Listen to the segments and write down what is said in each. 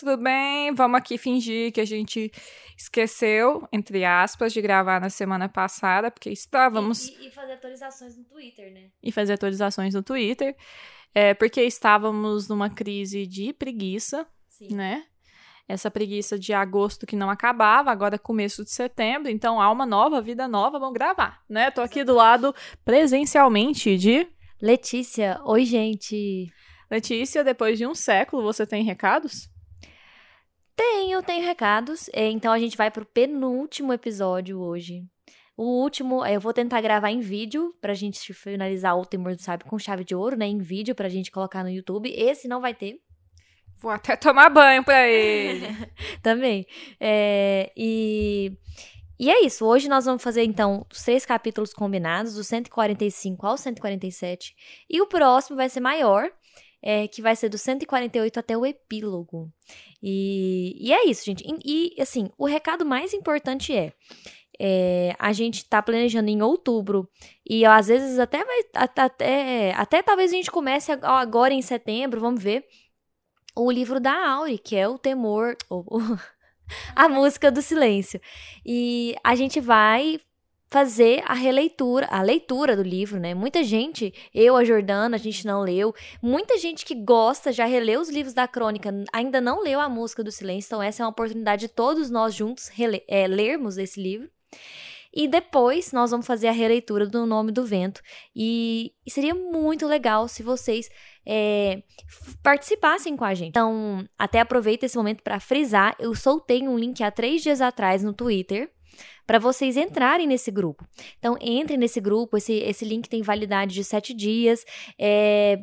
tudo bem? Vamos aqui fingir que a gente esqueceu, entre aspas, de gravar na semana passada, porque estávamos. E, e, e fazer atualizações no Twitter, né? E fazer atualizações no Twitter. É, porque estávamos numa crise de preguiça, Sim. né? Essa preguiça de agosto que não acabava, agora é começo de setembro, então alma nova, vida nova, vamos gravar, né? Tô aqui do lado presencialmente de Letícia, oi, gente. Letícia, depois de um século, você tem recados? Tenho, tenho recados. É, Então a gente vai pro penúltimo episódio hoje. O último, é, eu vou tentar gravar em vídeo pra gente finalizar o Temor do Sábio com chave de ouro, né? Em vídeo pra gente colocar no YouTube. Esse não vai ter. Vou até tomar banho pra ele. Também. É, e, e é isso. Hoje nós vamos fazer, então, os três capítulos combinados, do 145 ao 147. E o próximo vai ser maior, é, que vai ser do 148 até o epílogo. E, e é isso, gente. E, e, assim, o recado mais importante é. é, a gente tá planejando em outubro e às vezes até vai até, até, até talvez a gente comece ag- agora em setembro, vamos ver o livro da Auri, que é o temor, ou- ou- a música do silêncio. E a gente vai fazer a releitura, a leitura do livro, né? Muita gente, eu, a Jordana, a gente não leu. Muita gente que gosta, já releu os livros da crônica, ainda não leu a música do silêncio. Então, essa é uma oportunidade de todos nós juntos é, lermos esse livro. E depois nós vamos fazer a releitura do Nome do Vento. E, e seria muito legal se vocês é, participassem com a gente. Então, até aproveita esse momento para frisar. Eu soltei um link há três dias atrás no Twitter para vocês entrarem nesse grupo. Então, entrem nesse grupo. Esse, esse link tem validade de sete dias. É,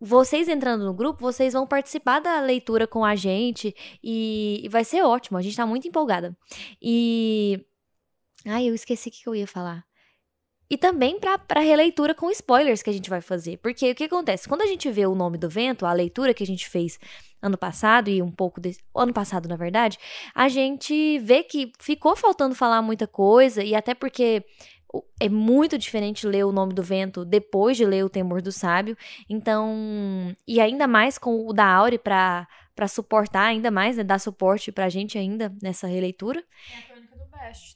vocês entrando no grupo, vocês vão participar da leitura com a gente e, e vai ser ótimo. A gente tá muito empolgada. E. Ai, eu esqueci o que eu ia falar. E também para releitura com spoilers que a gente vai fazer. Porque o que acontece? Quando a gente vê o nome do vento, a leitura que a gente fez ano passado e um pouco desse. Ano passado, na verdade, a gente vê que ficou faltando falar muita coisa, e até porque é muito diferente ler o nome do vento depois de ler o Temor do Sábio. Então. E ainda mais com o da Aure para para suportar ainda mais, né? Dar suporte pra gente ainda nessa releitura.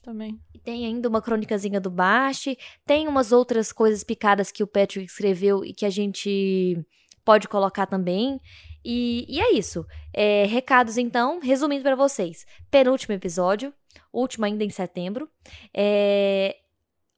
Também. E Tem ainda uma crônicazinha do Bast, tem umas outras coisas picadas que o Patrick escreveu e que a gente pode colocar também. E, e é isso. É, recados, então, resumindo para vocês. Penúltimo episódio, último ainda em setembro. É,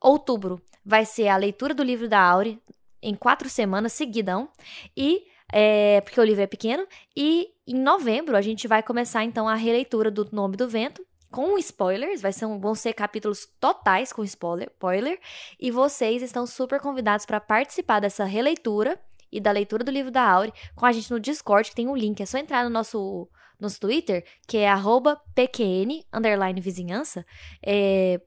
outubro vai ser a leitura do livro da Aure em quatro semanas seguidão. E é, porque o livro é pequeno. E em novembro a gente vai começar então a releitura do Nome do Vento com spoilers, vai ser um- vão ser capítulos totais com spoiler, spoiler, e vocês estão super convidados para participar dessa releitura e da leitura do livro da Aure com a gente no Discord, que tem um link, é só entrar no nosso, nosso Twitter, que é pqn, underline vizinhança, é,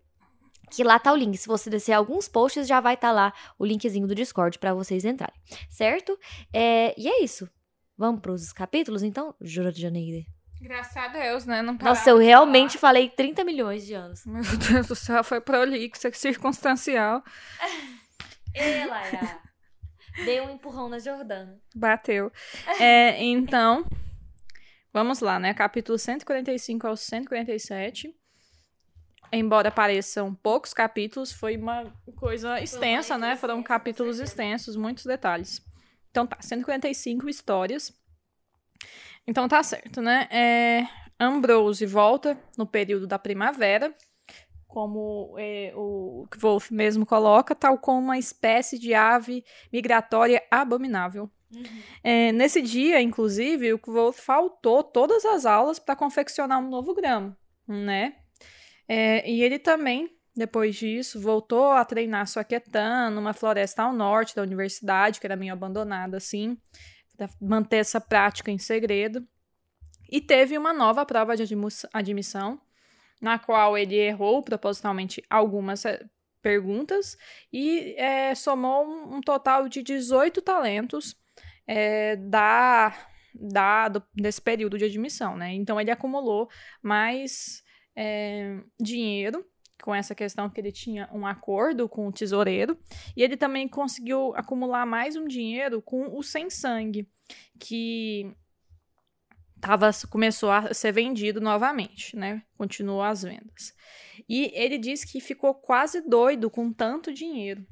que lá tá o link. Se você descer alguns posts, já vai estar lá o linkzinho do Discord para vocês entrarem, certo? É, e é isso. Vamos pros capítulos, então? Jura de Janeiro. Graças a Deus, né? Não Nossa, eu realmente falei 30 milhões de anos. Meu Deus do céu, foi prolixo, é circunstancial. Ela Dei um empurrão na Jordana. Bateu. É, então, vamos lá, né? Capítulo 145 ao 147. Embora pareçam poucos capítulos, foi uma coisa extensa, né? Foram capítulos extensos, muitos detalhes. Então tá, 145 histórias. Então tá certo, né? É, Ambrose volta no período da primavera, como é, o Wolf mesmo coloca, tal como uma espécie de ave migratória abominável. É, nesse dia, inclusive, o Kvoth faltou todas as aulas para confeccionar um novo gramo, né? É, e ele também, depois disso, voltou a treinar Soquetan numa floresta ao norte da universidade, que era meio abandonada, assim, manter essa prática em segredo. E teve uma nova prova de admissão, na qual ele errou propositalmente algumas eh, perguntas e é, somou um total de 18 talentos é, da, da, do- desse período de admissão, né? Então ele acumulou mais é, dinheiro com essa questão que ele tinha um acordo com o tesoureiro e ele também conseguiu acumular mais um dinheiro com o sem sangue, que tava, começou a ser vendido novamente, né? Continuou as vendas. E ele disse que ficou quase doido com tanto dinheiro.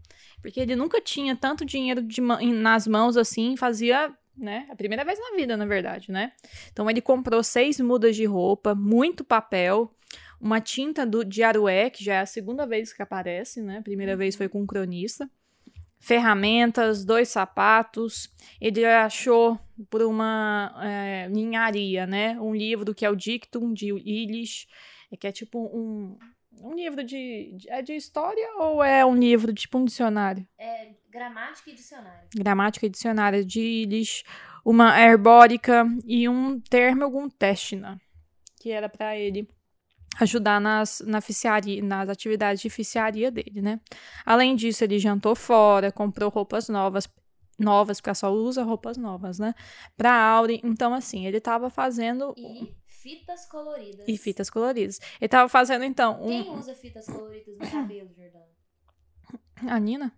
Porque ele nunca tinha tanto dinheiro de, nas mãos assim, fazia, né? A primeira vez na vida, na verdade, né? Então ele comprou seis mudas de roupa, muito papel, uma tinta do, de Arué, que já é a segunda vez que aparece, né? A primeira vez foi com um cronista. Ferramentas, dois sapatos. Ele achou por uma é, ninharia, né? Um livro que é o Dictum de Illich, que é tipo um, um livro de, de, É de história ou é um livro tipo um dicionário? É gramática e dicionário. Gramática e dicionário de Illich, uma herbórica e um termo algum testina, que era para ele ajudar nas, na ficiaria, nas atividades de ficiaria dele, né? Além disso, ele jantou fora, comprou roupas novas, novas, porque só usa roupas novas, né? Pra Auri. Então, assim, ele tava fazendo. E fitas coloridas. E fitas coloridas. Ele tava fazendo, então. Um... Quem usa fitas coloridas no cabelo, Jordana? A Nina?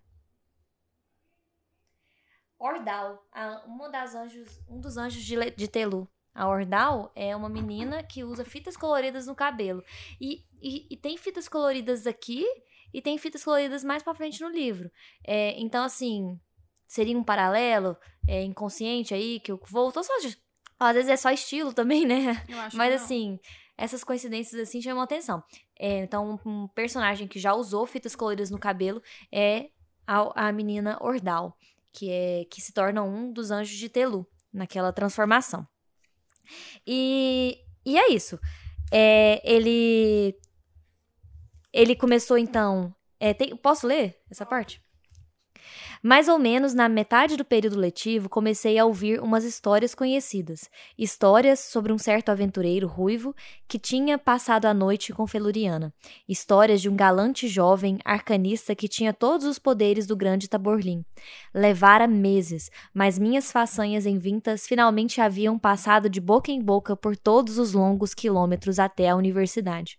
Ordal, uma das anjos, um dos anjos de, de Telu. A Ordal é uma menina que usa fitas coloridas no cabelo. E, e, e tem fitas coloridas aqui e tem fitas coloridas mais pra frente no livro. É, então, assim, seria um paralelo é, inconsciente aí que eu voltou só de. Às vezes é só estilo também, né? Mas assim, essas coincidências assim chamam atenção. É, então, um personagem que já usou fitas coloridas no cabelo é a, a menina Ordal, que é que se torna um dos anjos de Telu naquela transformação. E, e é isso. É, ele. Ele começou então. É, tem, posso ler essa parte? Mais ou menos na metade do período letivo, comecei a ouvir umas histórias conhecidas. Histórias sobre um certo aventureiro ruivo que tinha passado a noite com Feluriana. Histórias de um galante jovem arcanista que tinha todos os poderes do grande Taborlim. Levara meses, mas minhas façanhas em vintas finalmente haviam passado de boca em boca por todos os longos quilômetros até a universidade.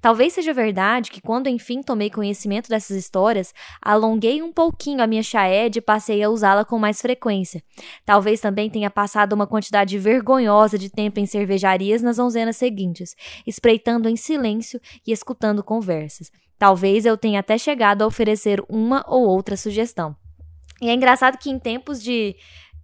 Talvez seja verdade que, quando enfim tomei conhecimento dessas histórias, alonguei um pouquinho a minha chaed e passei a usá-la com mais frequência. Talvez também tenha passado uma quantidade vergonhosa de tempo em cervejarias nas onzenas seguintes, espreitando em silêncio e escutando conversas. Talvez eu tenha até chegado a oferecer uma ou outra sugestão. E é engraçado que em tempos de.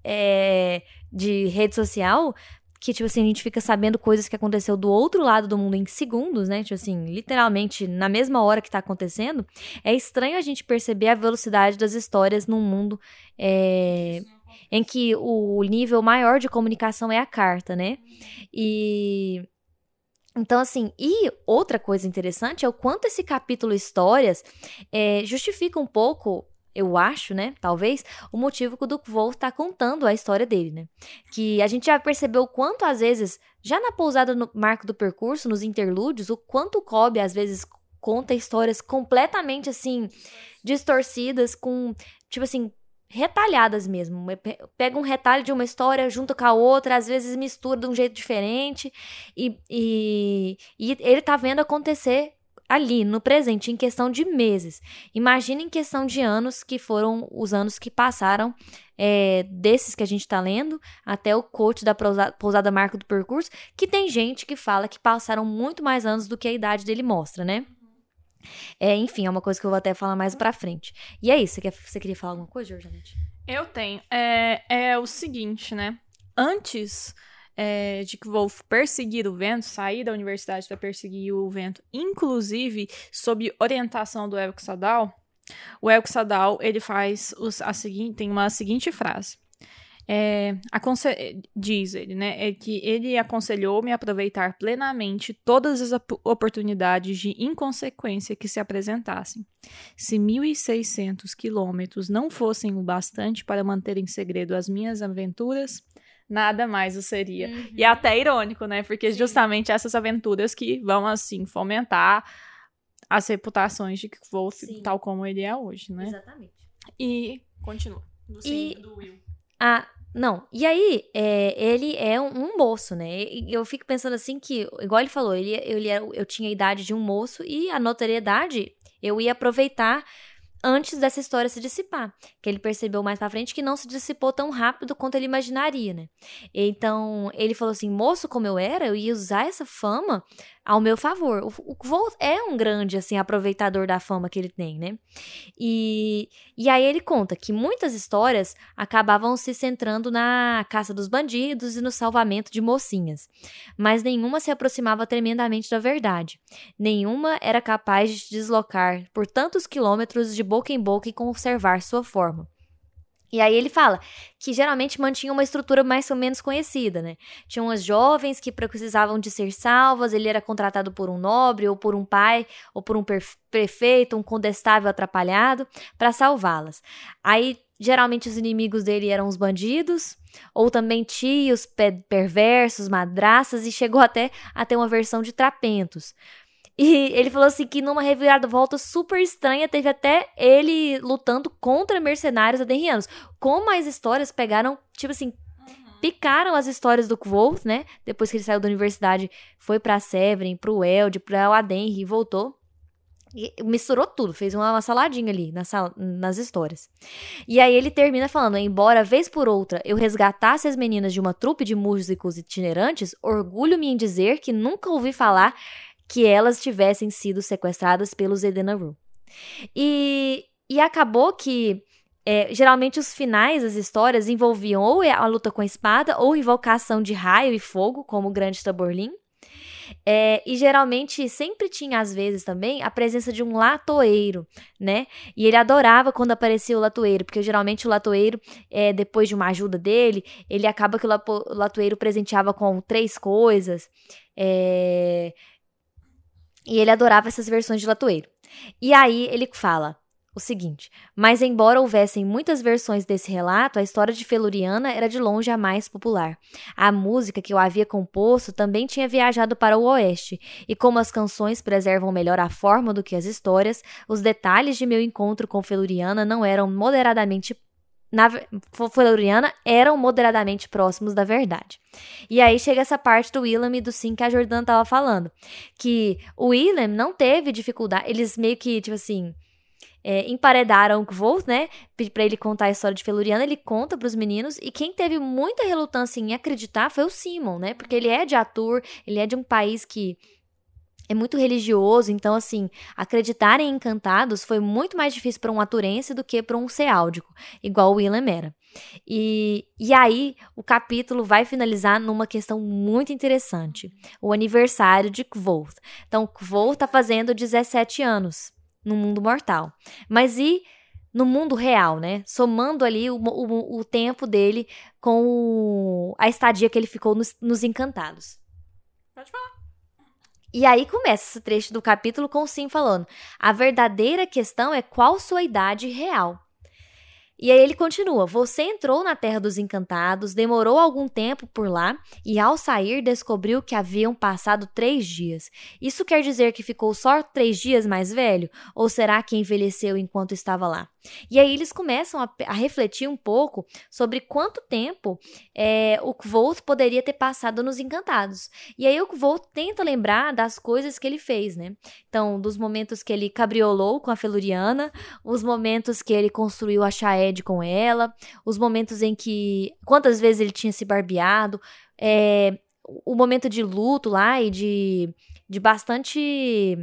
É, de rede social, que, tipo assim, a gente fica sabendo coisas que aconteceu do outro lado do mundo em segundos, né? Tipo assim, literalmente na mesma hora que tá acontecendo. É estranho a gente perceber a velocidade das histórias num mundo é, em que o nível maior de comunicação é a carta, né? E. Então, assim, e outra coisa interessante é o quanto esse capítulo Histórias é, justifica um pouco eu acho, né, talvez, o motivo que o Duke Wolf tá contando a história dele, né? Que a gente já percebeu quanto, às vezes, já na pousada no marco do percurso, nos interlúdios, o quanto o Cobb, às vezes, conta histórias completamente, assim, distorcidas, com, tipo assim, retalhadas mesmo. Pega um retalho de uma história, junto com a outra, às vezes mistura de um jeito diferente, e, e, e ele tá vendo acontecer ali, no presente, em questão de meses. Imagina em questão de anos, que foram os anos que passaram é, desses que a gente está lendo, até o coach da pousada marca do percurso, que tem gente que fala que passaram muito mais anos do que a idade dele mostra, né? É, enfim, é uma coisa que eu vou até falar mais pra frente. E é isso, você, quer, você queria falar alguma coisa, Jordanete? Eu tenho. É, é o seguinte, né? Antes é, de que Wolf perseguir o vento, sair da universidade para perseguir o vento, inclusive sob orientação do Elk Sadal, o Elk Sadal ele faz os, a seguinte, tem uma seguinte frase. É, diz ele, né, é que ele aconselhou-me a aproveitar plenamente todas as oportunidades de inconsequência que se apresentassem. Se 1.600 quilômetros não fossem o bastante para manter em segredo as minhas aventuras, nada mais o seria. Uhum. E é até irônico, né? Porque Sim. justamente essas aventuras que vão, assim, fomentar as reputações de Wolf, Sim. tal como ele é hoje, né? Exatamente. E continua. Do, e... do Will. Ah, não, e aí, é, ele é um, um, moço, né? E eu fico pensando assim que, igual ele falou, ele, ele era, eu tinha a idade de um moço e a notoriedade eu ia aproveitar antes dessa história se dissipar. Que ele percebeu mais pra frente que não se dissipou tão rápido quanto ele imaginaria, né? Então, ele falou assim: moço, como eu era, eu ia usar essa fama ao meu favor. O, Volt é um grande, assim, aproveitador da fama que ele tem, né? E, e aí ele conta que muitas histórias acabavam se centrando na caça dos bandidos e no salvamento de mocinhas. Mas nenhuma se aproximava tremendamente da verdade. Nenhuma era capaz de deslocar por tantos quilômetros de boca em boca e conservar sua forma. E aí ele fala que geralmente mantinha uma estrutura mais ou menos conhecida, né? Tinha umas jovens que precisavam de ser salvas, ele era contratado por um nobre ou por um pai ou por um prefeito, um condestável atrapalhado para salvá-las. Aí geralmente os inimigos dele eram os bandidos ou também tios perversos, madraças e chegou até a ter uma versão de trapentos. E ele falou assim que numa reviravolta super estranha teve até ele lutando contra mercenários adenrianos. Como as histórias pegaram, tipo assim, picaram as histórias do Kvolt, né? Depois que ele saiu da universidade, foi pra Severin, pro Eld, pra Adenri e voltou. E misturou tudo, fez uma, saladinha ali nas, nas histórias. E aí ele termina falando: embora vez por outra eu resgatasse as meninas de uma trupe de músicos itinerantes, orgulho-me em dizer que nunca ouvi falar que elas tivessem sido sequestradas pelos Edenaru. E, e acabou que é, geralmente os finais das histórias envolviam ou a luta com a espada ou invocação de raio e fogo, como o Grande Taborlim. É, e geralmente sempre tinha, às vezes, também a presença de um latoeiro, né? E ele adorava quando aparecia o latoeiro, porque geralmente o latoeiro, é, depois de uma ajuda dele, ele acaba que o latoeiro presenteava com três coisas. É, e ele adorava essas versões de latoeiro. E aí ele fala o seguinte: Mas embora houvessem muitas versões desse relato, a história de Feluriana era de longe a mais popular. A música que eu havia composto também tinha viajado para o oeste, e como as canções preservam melhor a forma do que as histórias, os detalhes de meu encontro com Feluriana não eram moderadamente na Floriana eram moderadamente próximos da verdade. E aí chega essa parte do William e do sim que a Jordana tava falando, que o William não teve dificuldade, eles meio que, tipo assim, é, emparedaram o Kvolt, né, para ele contar a história de Feluriana, ele conta para os meninos, e quem teve muita relutância em acreditar foi o Simon, né, porque ele é de Atur, ele é de um país que é muito religioso, então assim, acreditar em encantados foi muito mais difícil para um aturense do que para um ceáldico, igual o Willem era. E, e aí, o capítulo vai finalizar numa questão muito interessante: o aniversário de Kvoth. Então, Kvoth está fazendo 17 anos no mundo mortal. Mas e no mundo real, né? Somando ali o, o, o tempo dele com o, a estadia que ele ficou nos, nos Encantados. Pode falar. E aí começa esse trecho do capítulo com Sim falando: a verdadeira questão é qual sua idade real. E aí ele continua: Você entrou na Terra dos Encantados, demorou algum tempo por lá e, ao sair, descobriu que haviam passado três dias. Isso quer dizer que ficou só três dias mais velho? Ou será que envelheceu enquanto estava lá? E aí eles começam a, a refletir um pouco sobre quanto tempo é, o Kvolt poderia ter passado nos Encantados. E aí o Kvolt tenta lembrar das coisas que ele fez, né? Então, dos momentos que ele cabriolou com a Feluriana, os momentos que ele construiu a Shaed com ela, os momentos em que... quantas vezes ele tinha se barbeado, é, o momento de luto lá e de, de bastante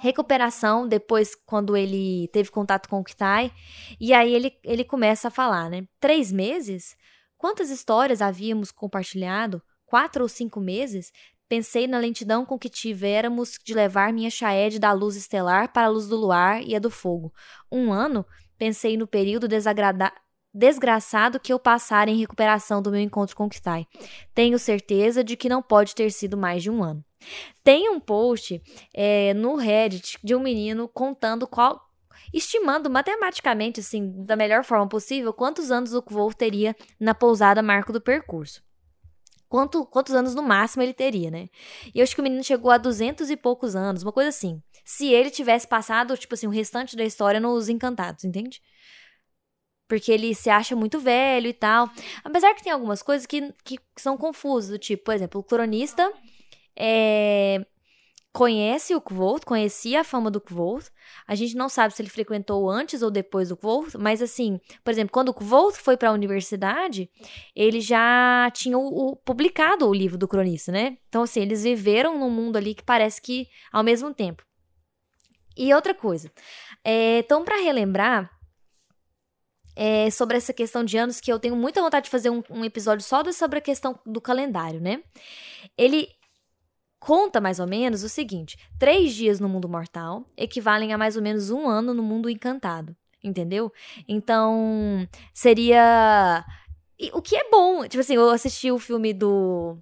recuperação depois quando ele teve contato com o Kitai. E aí ele, ele começa a falar, né? Três meses? Quantas histórias havíamos compartilhado? Quatro ou cinco meses? Pensei na lentidão com que tivéramos de levar minha Shaed da luz estelar para a luz do luar e a do fogo. Um ano? Pensei no período desagradável desgraçado que eu passara em recuperação do meu encontro com Kitai. Tenho certeza de que não pode ter sido mais de um ano. Tem um post é, no Reddit de um menino contando qual. Estimando matematicamente, assim, da melhor forma possível, quantos anos o voo teria na pousada Marco do Percurso. Quanto, quantos anos no máximo ele teria, né? E eu acho que o menino chegou a duzentos e poucos anos, uma coisa assim. Se ele tivesse passado, tipo assim, o restante da história nos Encantados, entende? Porque ele se acha muito velho e tal. Apesar que tem algumas coisas que, que são confusas, do tipo, por exemplo, o cronista é, conhece o Kvolt, conhecia a fama do Kvolt. A gente não sabe se ele frequentou antes ou depois do Kvolt, mas assim, por exemplo, quando o Kvolt foi para a universidade, ele já tinha o, o, publicado o livro do cronista, né? Então assim, eles viveram num mundo ali que parece que ao mesmo tempo. E outra coisa, é, então para relembrar, é, sobre essa questão de anos, que eu tenho muita vontade de fazer um, um, episódio só sobre a questão do calendário, né? Ele conta mais ou menos o seguinte: três dias no mundo mortal equivalem a mais ou menos um ano no mundo encantado. Entendeu? Então, seria. O que é bom. Tipo assim, eu assisti o filme do.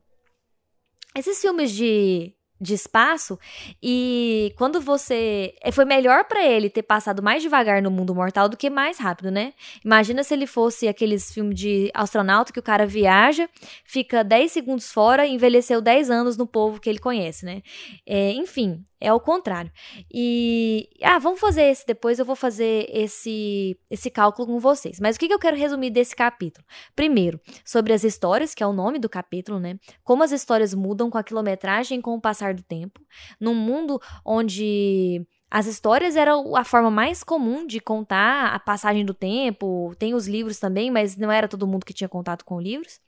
Esses filmes de de espaço e quando você é, foi melhor para ele ter passado mais devagar no mundo mortal do que mais rápido, né? Imagina se ele fosse aqueles filmes de astronauta que o cara viaja, fica 10 segundos fora e envelheceu 10 anos no povo que ele conhece, né? É, enfim, é o contrário. E ah, vamos fazer esse depois, eu vou fazer esse esse cálculo com vocês. Mas o que, que eu quero resumir desse capítulo? Primeiro, sobre as histórias, que é o nome do capítulo, né? Como as histórias mudam com a quilometragem com o passar do tempo, num mundo onde as histórias eram a forma mais comum de contar a passagem do tempo. Tem os livros também, mas não era todo mundo que tinha contato com livros.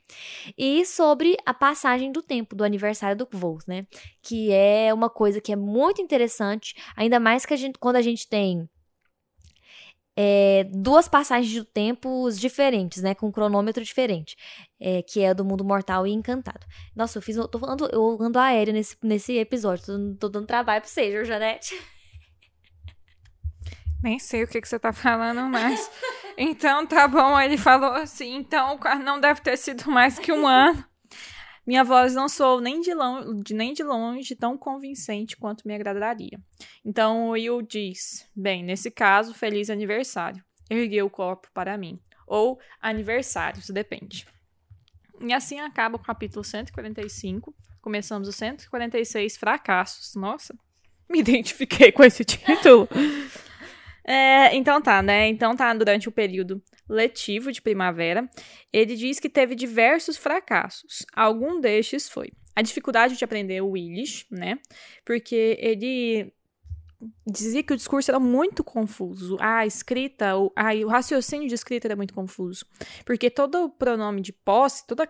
E sobre a passagem do tempo, do aniversário do Kvols, né? Que é uma coisa que é muito interessante, ainda mais que a gente, quando a gente tem é, duas passagens de tempos diferentes, né? Com um cronômetro diferente. É, que é do mundo mortal e encantado. Nossa, eu fiz. Eu, tô, ando, eu ando aéreo nesse, nesse episódio. Tô, tô dando trabalho pra você, Janete. Nem sei o que, que você tá falando mais. então, tá bom. Ele falou assim, então não deve ter sido mais que um ano. Minha voz não sou nem de, longe, nem de longe tão convincente quanto me agradaria. Então o Will diz: Bem, nesse caso, feliz aniversário. Ergueu o corpo para mim. Ou aniversário, isso depende. E assim acaba o capítulo 145. Começamos o 146 fracassos. Nossa, me identifiquei com esse título. É, então tá, né? Então tá durante o período letivo de primavera. Ele diz que teve diversos fracassos. Algum destes foi a dificuldade de aprender o Willis, né? Porque ele dizia que o discurso era muito confuso. A escrita, o, a, o raciocínio de escrita era muito confuso. Porque todo o pronome de posse, toda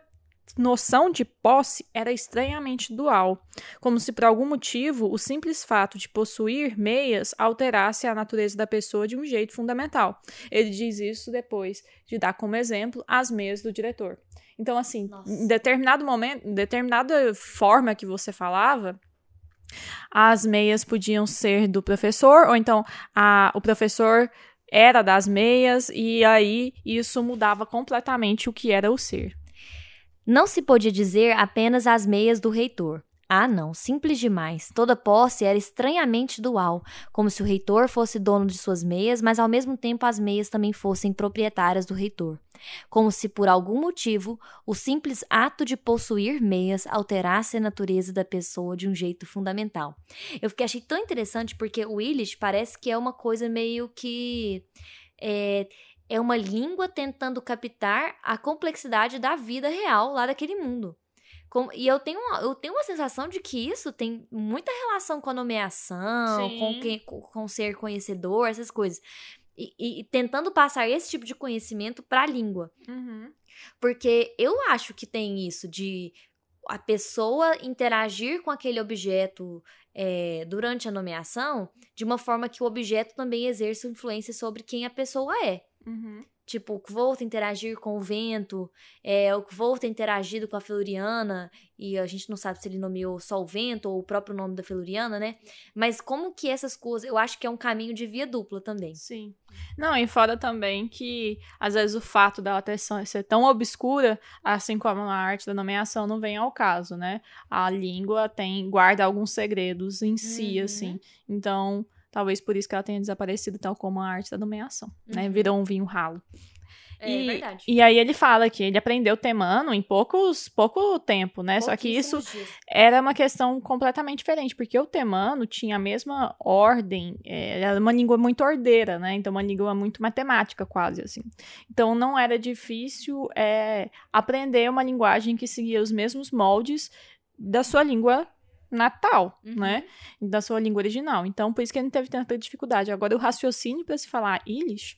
noção de posse era estranhamente dual, como se por algum motivo o simples fato de possuir meias alterasse a natureza da pessoa de um jeito fundamental. Ele diz isso depois de dar como exemplo as meias do diretor. Então, assim, Nossa. em determinado momento, em determinada forma que você falava, as meias podiam ser do professor, ou então a, o professor era das meias, e aí isso mudava completamente o que era o ser. Não se podia dizer apenas as meias do reitor. Ah, não, simples demais. Toda posse era estranhamente dual, como se o reitor fosse dono de suas meias, mas ao mesmo tempo as meias também fossem proprietárias do reitor. Como se por algum motivo o simples ato de possuir meias alterasse a natureza da pessoa de um jeito fundamental. Eu fiquei achei tão interessante porque o Willis parece que é uma coisa meio que é, é uma língua tentando captar a complexidade da vida real lá daquele mundo. E eu tenho, uma, eu tenho uma sensação de que isso tem muita relação com a nomeação, com, quem, com, com ser conhecedor, essas coisas. E, e, e, tentando passar esse tipo de conhecimento para a língua. Uhum. Porque eu acho que tem isso de a pessoa interagir com aquele objeto é, durante a nomeação de uma forma que o objeto também exerça influência sobre quem a pessoa é. Uhum. Tipo, o Kvolta interagir com o vento, é, o Kvolta interagido com a Feluriana, e a gente não sabe se ele nomeou só o vento ou o próprio nome da Feluriana, né? Mas como que essas coisas, eu acho que é um caminho de via dupla também. Sim. Não, e fora também que, às vezes, o fato dela ter, ser tão obscura, assim como a arte da nomeação, não vem ao caso, né? A língua tem, guarda alguns segredos em si, uhum. assim. Então Talvez por isso que ela tenha desaparecido, tal como a arte da nomeação, né? uhum. né? Virou um vinho ralo. É e, verdade. E aí ele fala que ele aprendeu temano em poucos, pouco tempo, né? Só que isso dias. era uma questão completamente diferente, porque o temano tinha a mesma ordem, é, era uma língua muito ordeira, né? Então uma língua muito matemática, quase assim. Então não era difícil é, aprender uma linguagem que seguia os mesmos moldes da sua língua natal, Uhum. né? Da sua língua original. Então, por isso que ele não teve tanta dificuldade. Agora, o raciocínio para se falar Ilish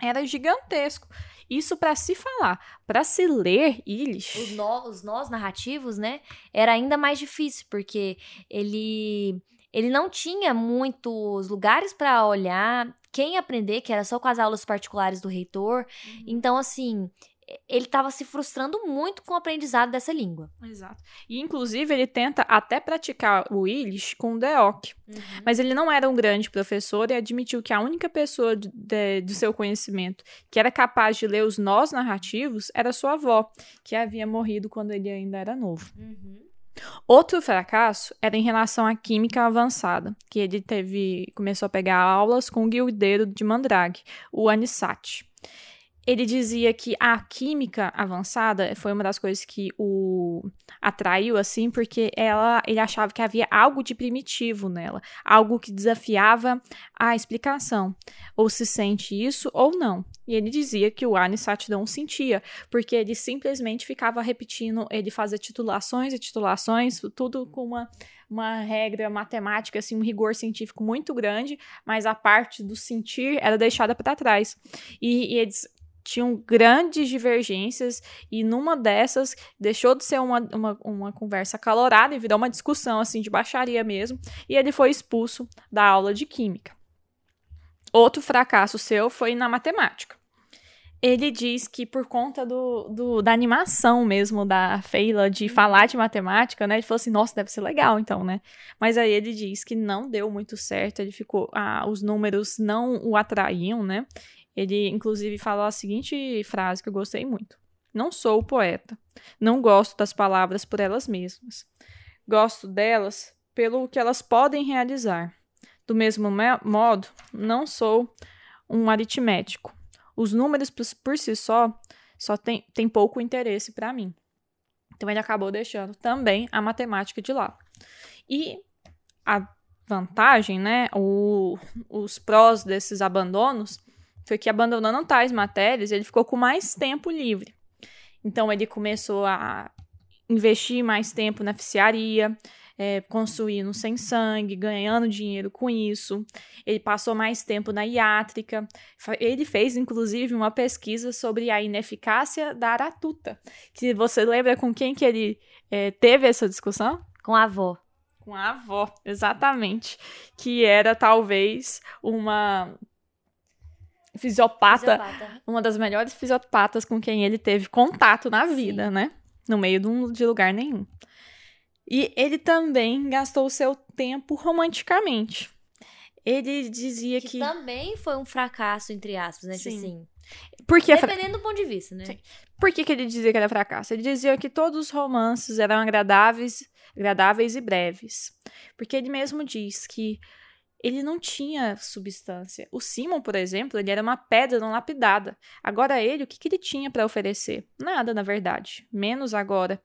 era gigantesco. Isso para se falar. Para se ler Ilish. Os, nó- os nós narrativos, né? Era ainda mais difícil, porque ele, ele não tinha muitos lugares para olhar, quem aprender, que era só com as aulas particulares do reitor. Então, assim, ele estava se frustrando muito com o aprendizado dessa língua. Exato. E, inclusive, ele tenta até praticar o Ilish com o Deok. Mas ele não era um grande professor e admitiu que a única pessoa de, de- do seu conhecimento que era capaz de ler os nós narrativos era sua avó, que havia morrido quando ele ainda era novo. Outro fracasso era em relação à química avançada, que ele teve começou a pegar aulas com o guildeiro de Mandrag, o Anisat. Ele dizia que a química avançada foi uma das coisas que o atraiu assim, porque ela, ele achava que havia algo de primitivo nela, algo que desafiava a explicação, ou se sente isso ou não. E ele dizia que o Anisat não sentia, porque ele simplesmente ficava repetindo, ele fazia titulações e titulações, tudo com uma, uma regra matemática, assim, um rigor científico muito grande, mas a parte do sentir era deixada para trás. E, e eles tinham grandes divergências, e numa dessas deixou de ser uma, uma, uma conversa acalorada e virou uma discussão, assim, de baixaria mesmo, e ele foi expulso da aula de química. Outro fracasso seu foi na matemática ele diz que por conta do, do- da animação mesmo da Feila de falar de matemática, né? Ele falou assim, nossa, deve ser legal então, né? Mas aí ele diz que não deu muito certo, ele ficou, ah, os números não o atraíam, né? Ele inclusive falou a seguinte frase que eu gostei muito: Não sou poeta, não gosto das palavras por elas mesmas. Gosto delas pelo que elas podem realizar. Do mesmo me- modo, não sou um aritmético os números por, por si só só tem, tem pouco interesse para mim. Então ele acabou deixando também a matemática de lado. E a vantagem, né, o, os prós desses abandonos foi que abandonando tais matérias, ele ficou com mais tempo livre. Então ele começou a investir mais tempo na oficiaria, é, construindo sem sangue, ganhando dinheiro com isso. Ele passou mais tempo na iátrica. Ele fez, inclusive, uma pesquisa sobre a ineficácia da aratuta. Que você lembra com quem que ele é, teve essa discussão? Com a avó. Com a avó, exatamente. Que era talvez uma fisiopata, Fisiopata. uma das melhores fisiopatas com quem ele teve contato na vida, né? No meio de, um, de lugar nenhum. E ele também gastou o seu tempo romanticamente. Ele dizia Que, que. também foi um fracasso, entre aspas, né? Sim. Assim, Por que, fra- dependendo do ponto de vista, né? Sim. por que, que ele dizia que era fracasso? Ele dizia que todos os romances eram agradáveis, agradáveis e breves. Porque ele mesmo diz que ele não tinha substância. O Simon, por exemplo, ele era uma pedra não lapidada. Agora ele, o que, que ele tinha para oferecer? Nada, na verdade. Menos agora.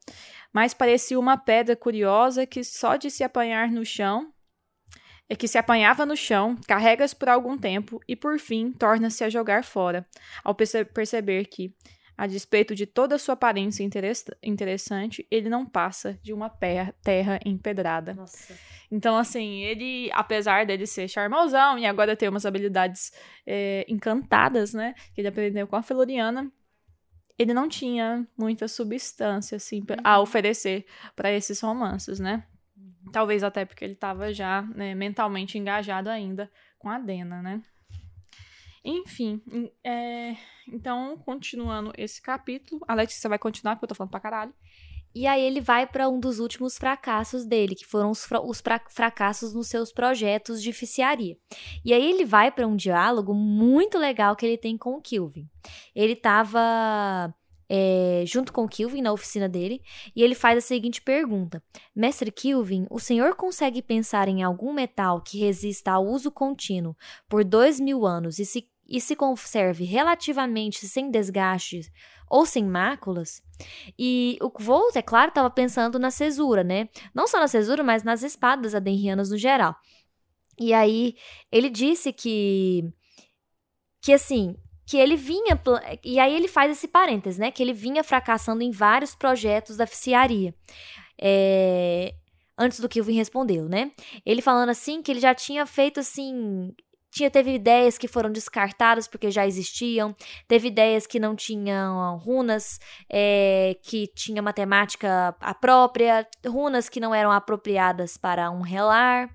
Mas parecia uma pedra curiosa que só de se apanhar no chão, é que se apanhava no chão, carrega-se por algum tempo e por fim torna-se a jogar fora, ao perce- perceber que, a despeito de toda a sua aparência interessa- interessante, ele não passa de uma terra empedrada. Nossa. Então, assim, ele, apesar dele ser charmosão e agora ter umas habilidades é, encantadas, né? Que ele aprendeu com a Feluriana, ele não tinha muita substância, assim, pra- a Uhum. oferecer para esses romances, né? Talvez até porque ele estava já né, mentalmente engajado ainda com a Dena, né? Enfim, é, então, continuando esse capítulo, a Letícia vai continuar, porque eu tô falando pra caralho. E aí ele vai para um dos últimos fracassos dele, que foram os, fra- os fra- fracassos nos seus projetos de oficiaria. E aí ele vai para um diálogo muito legal que ele tem com o Kilvin. Ele tava é, junto com o Kilvin na oficina dele e ele faz a seguinte pergunta: Mestre Kilvin, o senhor consegue pensar em algum metal que resista ao uso contínuo por dois mil anos e se, e se conserve relativamente sem desgastes ou sem máculas? E o Volt, é claro, estava pensando na cesura, né? Não só na cesura, mas nas espadas adenrianas no geral. E aí ele disse que que assim, que ele vinha e aí ele faz esse parênteses, né? Que ele vinha fracassando em vários projetos da oficiaria. É, antes do Kilvin respondê-lo, né? Ele falando assim que ele já tinha feito assim tinha, teve ideias que foram descartadas porque já existiam, teve ideias que não tinham runas, é, que tinha matemática a própria, runas que não eram apropriadas para um relar.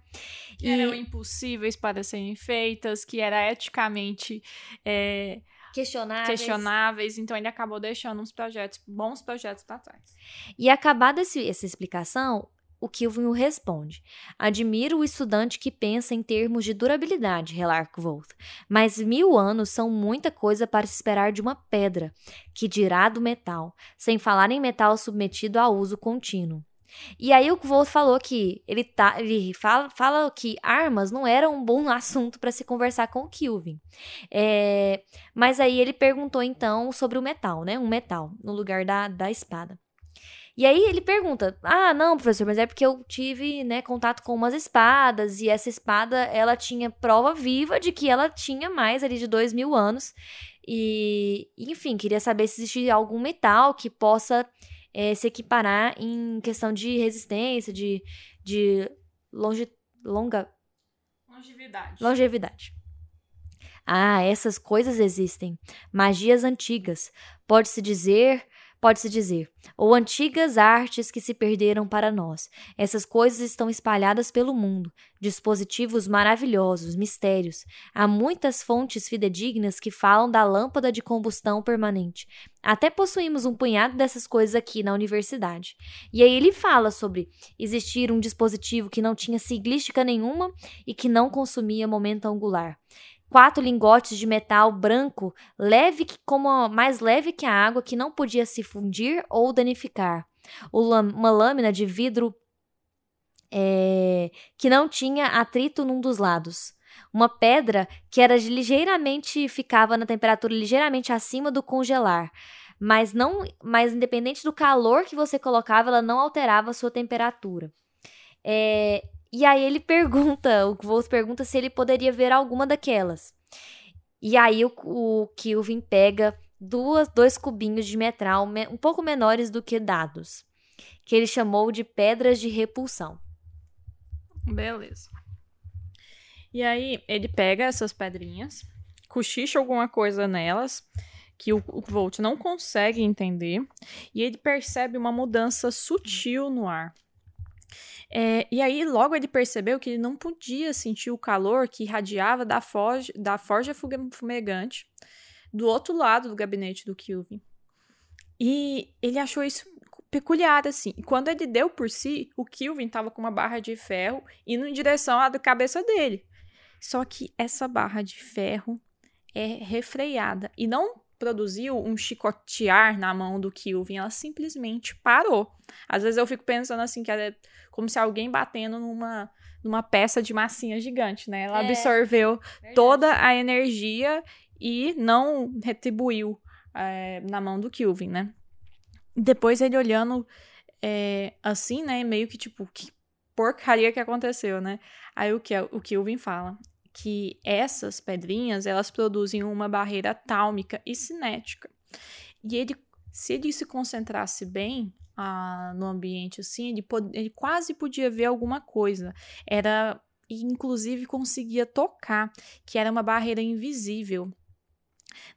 Que e... eram impossíveis para serem feitas, que era eticamente. É, questionáveis. questionáveis, então ele acabou deixando uns projetos, bons projetos para trás. E acabada essa explicação, o Kilvin o responde. Admiro o estudante que pensa em termos de durabilidade, Relarkvold, mas mil anos são muita coisa para se esperar de uma pedra, que dirá do metal, sem falar em metal submetido a uso contínuo. E aí o Kvold falou que ele, tá, ele fala, fala que armas não eram um bom assunto para se conversar com o Kilvin. É, mas aí ele perguntou então sobre o metal, né? Um metal no lugar da, da espada. E aí ele pergunta: "Ah, não, professor, mas é porque eu tive, né, contato com umas espadas e essa espada, ela tinha prova viva de que ela tinha mais ali de dois mil anos e, enfim, queria saber se existia algum metal que possa é, se equiparar em questão de resistência, de, de longe, longa longevidade. Longevidade. Ah, essas coisas existem. Magias antigas. Pode-se dizer pode-se dizer, ou antigas artes que se perderam para nós. Essas coisas estão espalhadas pelo mundo, dispositivos maravilhosos, mistérios. Há muitas fontes fidedignas que falam da lâmpada de combustão permanente. Até possuímos um punhado dessas coisas aqui na universidade. E aí ele fala sobre existir um dispositivo que não tinha siglística nenhuma e que não consumia momento angular quatro lingotes de metal branco, leve como mais leve que a água, que não podia se fundir ou danificar. Uma lâmina de vidro é, que não tinha atrito num dos lados. Uma pedra que era ligeiramente ficava na temperatura ligeiramente acima do congelar, mas não, mas independente do calor que você colocava, ela não alterava a sua temperatura. É, e aí ele pergunta, o Volt pergunta se ele poderia ver alguma daquelas. E aí o, o Kilvin pega duas, dois cubinhos de metal um pouco menores do que dados, que ele chamou de pedras de repulsão. Beleza. E aí ele pega essas pedrinhas, cochicha alguma coisa nelas que o, o Volt não consegue entender, e ele percebe uma mudança sutil no ar. É, e aí, logo ele percebeu que ele não podia sentir o calor que irradiava da forja, da forja fumegante do outro lado do gabinete do Kilvin. E ele achou isso peculiar, assim. E quando ele deu por si, o Kilvin estava com uma barra de ferro indo em direção à cabeça dele. Só que essa barra de ferro é refreada e não produziu um chicotear na mão do Kilvin, ela simplesmente parou. Às vezes eu fico pensando assim, que é como se alguém batendo numa, numa peça de massinha gigante, né? Ela é, absorveu verdade. toda a energia e não retribuiu é, na mão do Kilvin, né? Depois ele olhando é, assim, né? Meio que tipo, que porcaria que aconteceu, né? Aí o que o Kilvin fala? Que essas pedrinhas elas produzem uma barreira tálmica e cinética. E ele, se ele se concentrasse bem ah, no ambiente assim, ele, ele quase podia ver alguma coisa. Era inclusive conseguia tocar, que era uma barreira invisível.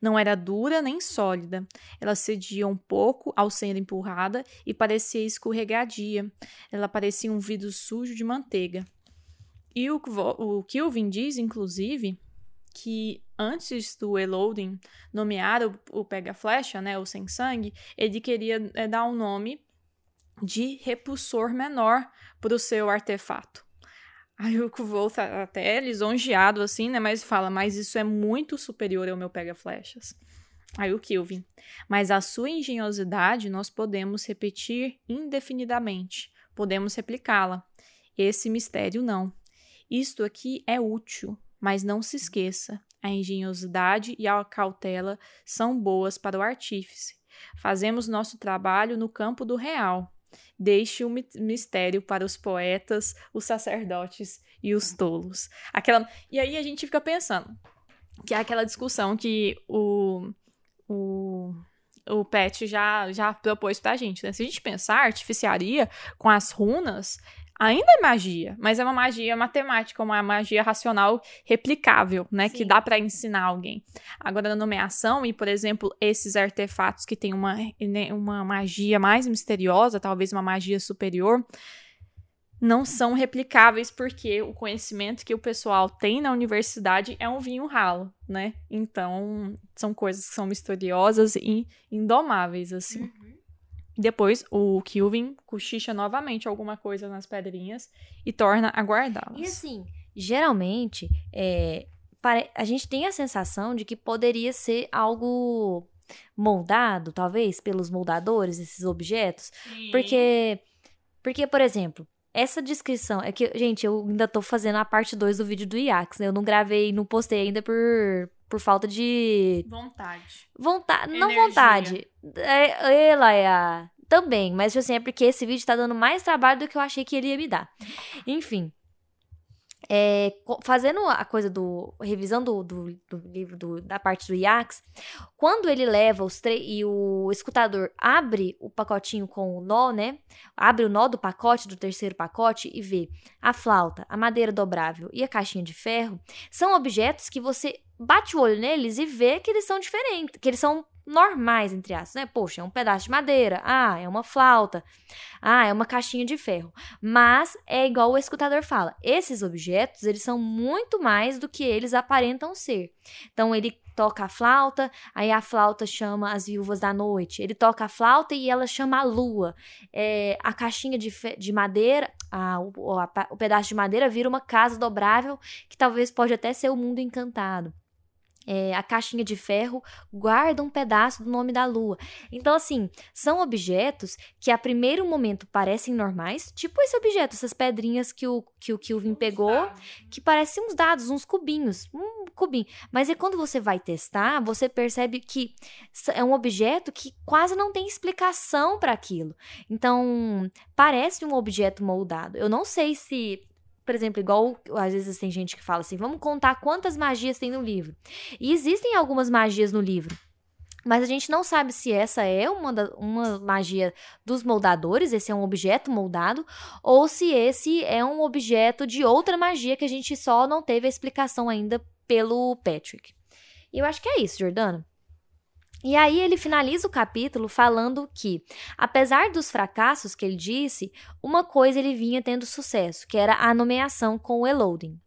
Não era dura nem sólida. Ela cedia um pouco ao ser empurrada e parecia escorregadia. Ela parecia um vidro sujo de manteiga. E o, o Kilvin diz, inclusive, que antes do Elodin nomear o, o Pega-Flecha, né, o Sem Sangue, ele queria é, dar um nome de repulsor menor para o seu artefato. Aí o Kuvol tá até lisonjeado assim, né, mas fala, mas isso é muito superior ao meu Pega-Flechas. Aí o Kilvin, mas a sua engenhosidade nós podemos repetir indefinidamente, podemos replicá-la. Esse mistério não. Isto aqui é útil, mas não se esqueça: a engenhosidade e a cautela são boas para o artífice. Fazemos nosso trabalho no campo do real. Deixe o mistério para os poetas, os sacerdotes e os tolos. Aquela... E aí a gente fica pensando que é aquela discussão que o, o, o Pet já, já propôs pra gente. Né? Se a gente pensar artificiaria com as runas, ainda é magia, mas é uma magia matemática, uma magia racional replicável, né? Sim. Que dá para ensinar alguém. Agora, na nomeação, e por exemplo, esses artefatos que têm uma, né, uma magia mais misteriosa, talvez uma magia superior, não são replicáveis porque o conhecimento que o pessoal tem na universidade é um vinho ralo, né? Então, são coisas que são misteriosas e indomáveis, assim. Uhum. Depois, o Kilvin cochicha novamente alguma coisa nas pedrinhas e torna a guardá-las. E assim, geralmente, é, a gente tem a sensação de que poderia ser algo moldado, talvez, pelos moldadores, esses objetos. Porque, porque, por exemplo, essa descrição. É que, gente, eu ainda tô fazendo a parte 2 do vídeo do IAX, né? Eu não gravei, não postei ainda por, por falta de Vontade. vontade. Não vontade. É, ela é a. Também, mas assim, é porque esse vídeo tá dando mais trabalho do que eu achei que ele ia me dar. Enfim. É, fazendo a coisa do. revisão do, do, do livro do- da parte do IAX, quando ele leva os três. e o escutador abre o pacotinho com o nó, né? Abre o nó do pacote, do terceiro pacote, e vê a flauta, a madeira dobrável e a caixinha de ferro, são objetos que você bate o olho neles e vê que eles são diferentes, que eles são normais, entre aspas, né? Poxa, é um pedaço de madeira, ah, é uma flauta, ah, é uma caixinha de ferro. Mas é igual o escutador fala, esses objetos, eles são muito mais do que eles aparentam ser. Então ele toca a flauta, aí a flauta chama as viúvas da noite. Ele toca a flauta e ela chama a lua. É, a caixinha de, de madeira, a- o, a o pedaço de madeira vira uma casa dobrável que talvez pode até ser o mundo encantado. É, a caixinha de ferro guarda um pedaço do nome da lua. Então, assim, são objetos que a primeiro momento parecem normais, tipo esse objeto, essas pedrinhas que o, que o Kilvin pegou, que parecem uns dados, uns cubinhos, um cubinho. Mas é quando você vai testar, você percebe que é um objeto que quase não tem explicação para aquilo. Então, parece um objeto moldado. Eu não sei se, por exemplo, igual às vezes tem gente que fala assim, vamos contar quantas magias tem no livro. E existem algumas magias no livro. Mas a gente não sabe se essa é uma, da- uma magia dos moldadores, esse é um objeto moldado, ou se esse é um objeto de outra magia que a gente só não teve a explicação ainda pelo Patrick. E eu acho que é isso, Jordano. E aí ele finaliza o capítulo falando que, apesar dos fracassos que ele disse, uma coisa ele vinha tendo sucesso, que era a nomeação com o Eloding.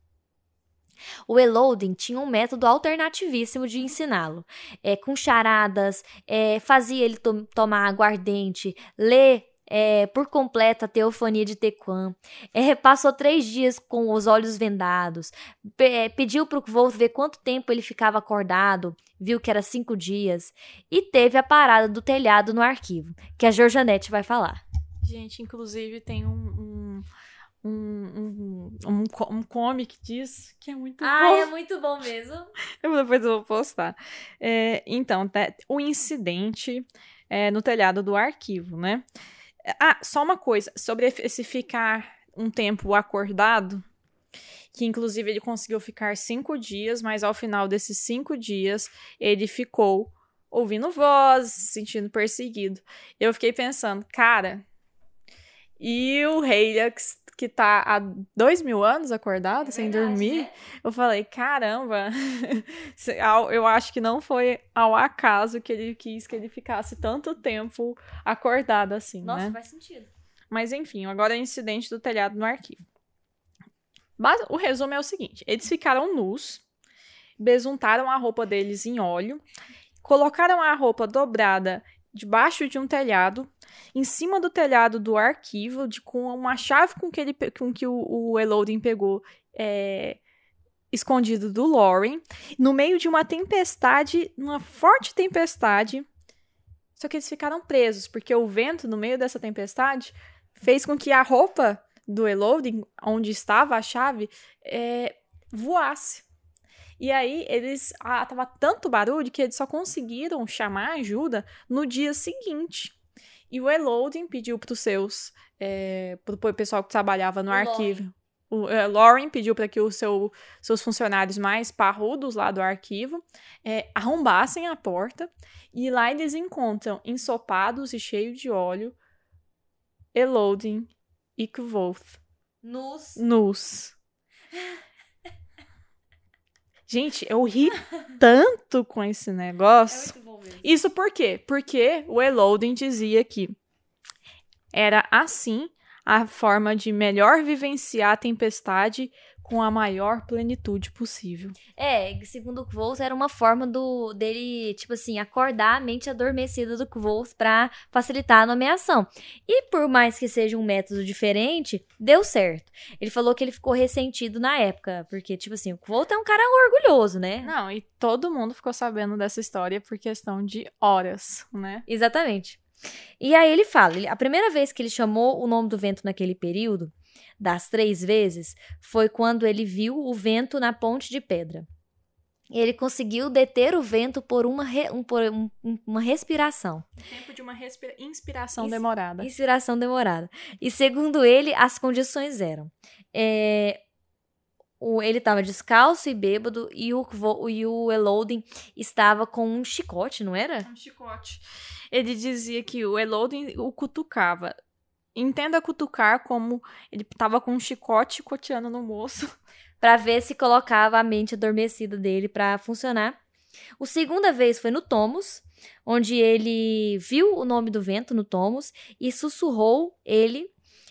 O Eloding tinha um método alternativíssimo de ensiná-lo, é, com charadas, é, fazia ele to- tomar aguardente, ler é, por completo a teofania de Tequan, é, passou três dias com os olhos vendados, pe- é, pediu para o Wolf ver quanto tempo ele ficava acordado, viu que era cinco dias, e teve a parada do telhado no arquivo, que a Georgianete vai falar. Gente, inclusive tem um. um... Um, um, um, um comic disso que é muito bom. muito bom mesmo. Eu depois eu vou postar. É, então, tá- o incidente é, no telhado do arquivo, né? Ah, só uma coisa sobre esse ficar um tempo acordado, que inclusive ele conseguiu ficar cinco dias, mas ao final desses cinco dias ele ficou ouvindo vozes, se sentindo perseguido. Eu fiquei pensando, cara, e o Helix, que tá há dois mil anos acordado, sem dormir, eu falei, caramba, eu acho que não foi ao acaso que ele quis que ele ficasse tanto tempo acordado assim, né? faz sentido. Mas enfim, agora é o incidente do telhado no arquivo. Bas- O resumo é o seguinte: eles ficaram nus, besuntaram a roupa deles em óleo, colocaram a roupa dobrada debaixo de um telhado, em cima do telhado do arquivo, de, com uma chave com que, ele, com que o, o Elodin pegou é, escondido do Lauren, no meio de uma tempestade, uma forte tempestade. Só que eles ficaram presos, porque o vento no meio dessa tempestade fez com que a roupa do Elodin, onde estava a chave, é, voasse. E aí eles. Ah, tava tanto barulho que eles só conseguiram chamar ajuda no dia seguinte. E o Elodin pediu para os seus. É, pro pessoal que trabalhava no O arquivo. O é, Lauren pediu para que os seu, seus funcionários mais parrudos lá do arquivo é, arrombassem a porta. E lá eles encontram ensopados e cheios de óleo Elodin e Kvoth Nus. nus. Gente, eu ri tanto com esse É negócio. mesmo. Isso por quê? Porque o Elodin dizia que era assim a forma de melhor vivenciar a tempestade com a maior plenitude possível. É, segundo o Kvols, era uma forma do dele, tipo assim, acordar a mente adormecida do Kvols pra facilitar a nomeação. E por mais que seja um método diferente, deu certo. Ele falou que ele ficou ressentido na época, porque, tipo assim, o Kvols é um cara orgulhoso, né? Não, e todo mundo ficou sabendo dessa história por questão de horas, né? Exatamente. E aí ele fala, a primeira vez que ele chamou o nome do vento naquele período, das três vezes, foi quando ele viu o vento na ponte de pedra. Ele conseguiu deter o vento por uma, re- um- por um- um- uma respiração. Tempo de uma respira- inspiração demorada. Inspiração demorada. E segundo ele, as condições eram. é, o- ele estava descalço e bêbado, e o, e o Elodin estava com um chicote, não era? Um chicote. Ele dizia que o Elodin o cutucava. Entenda cutucar como ele tava com um chicote chicoteando no moço. Pra ver se colocava a mente adormecida dele pra funcionar. O segunda vez foi no Tomos, onde ele viu o nome do vento no Tomos e sussurrou ele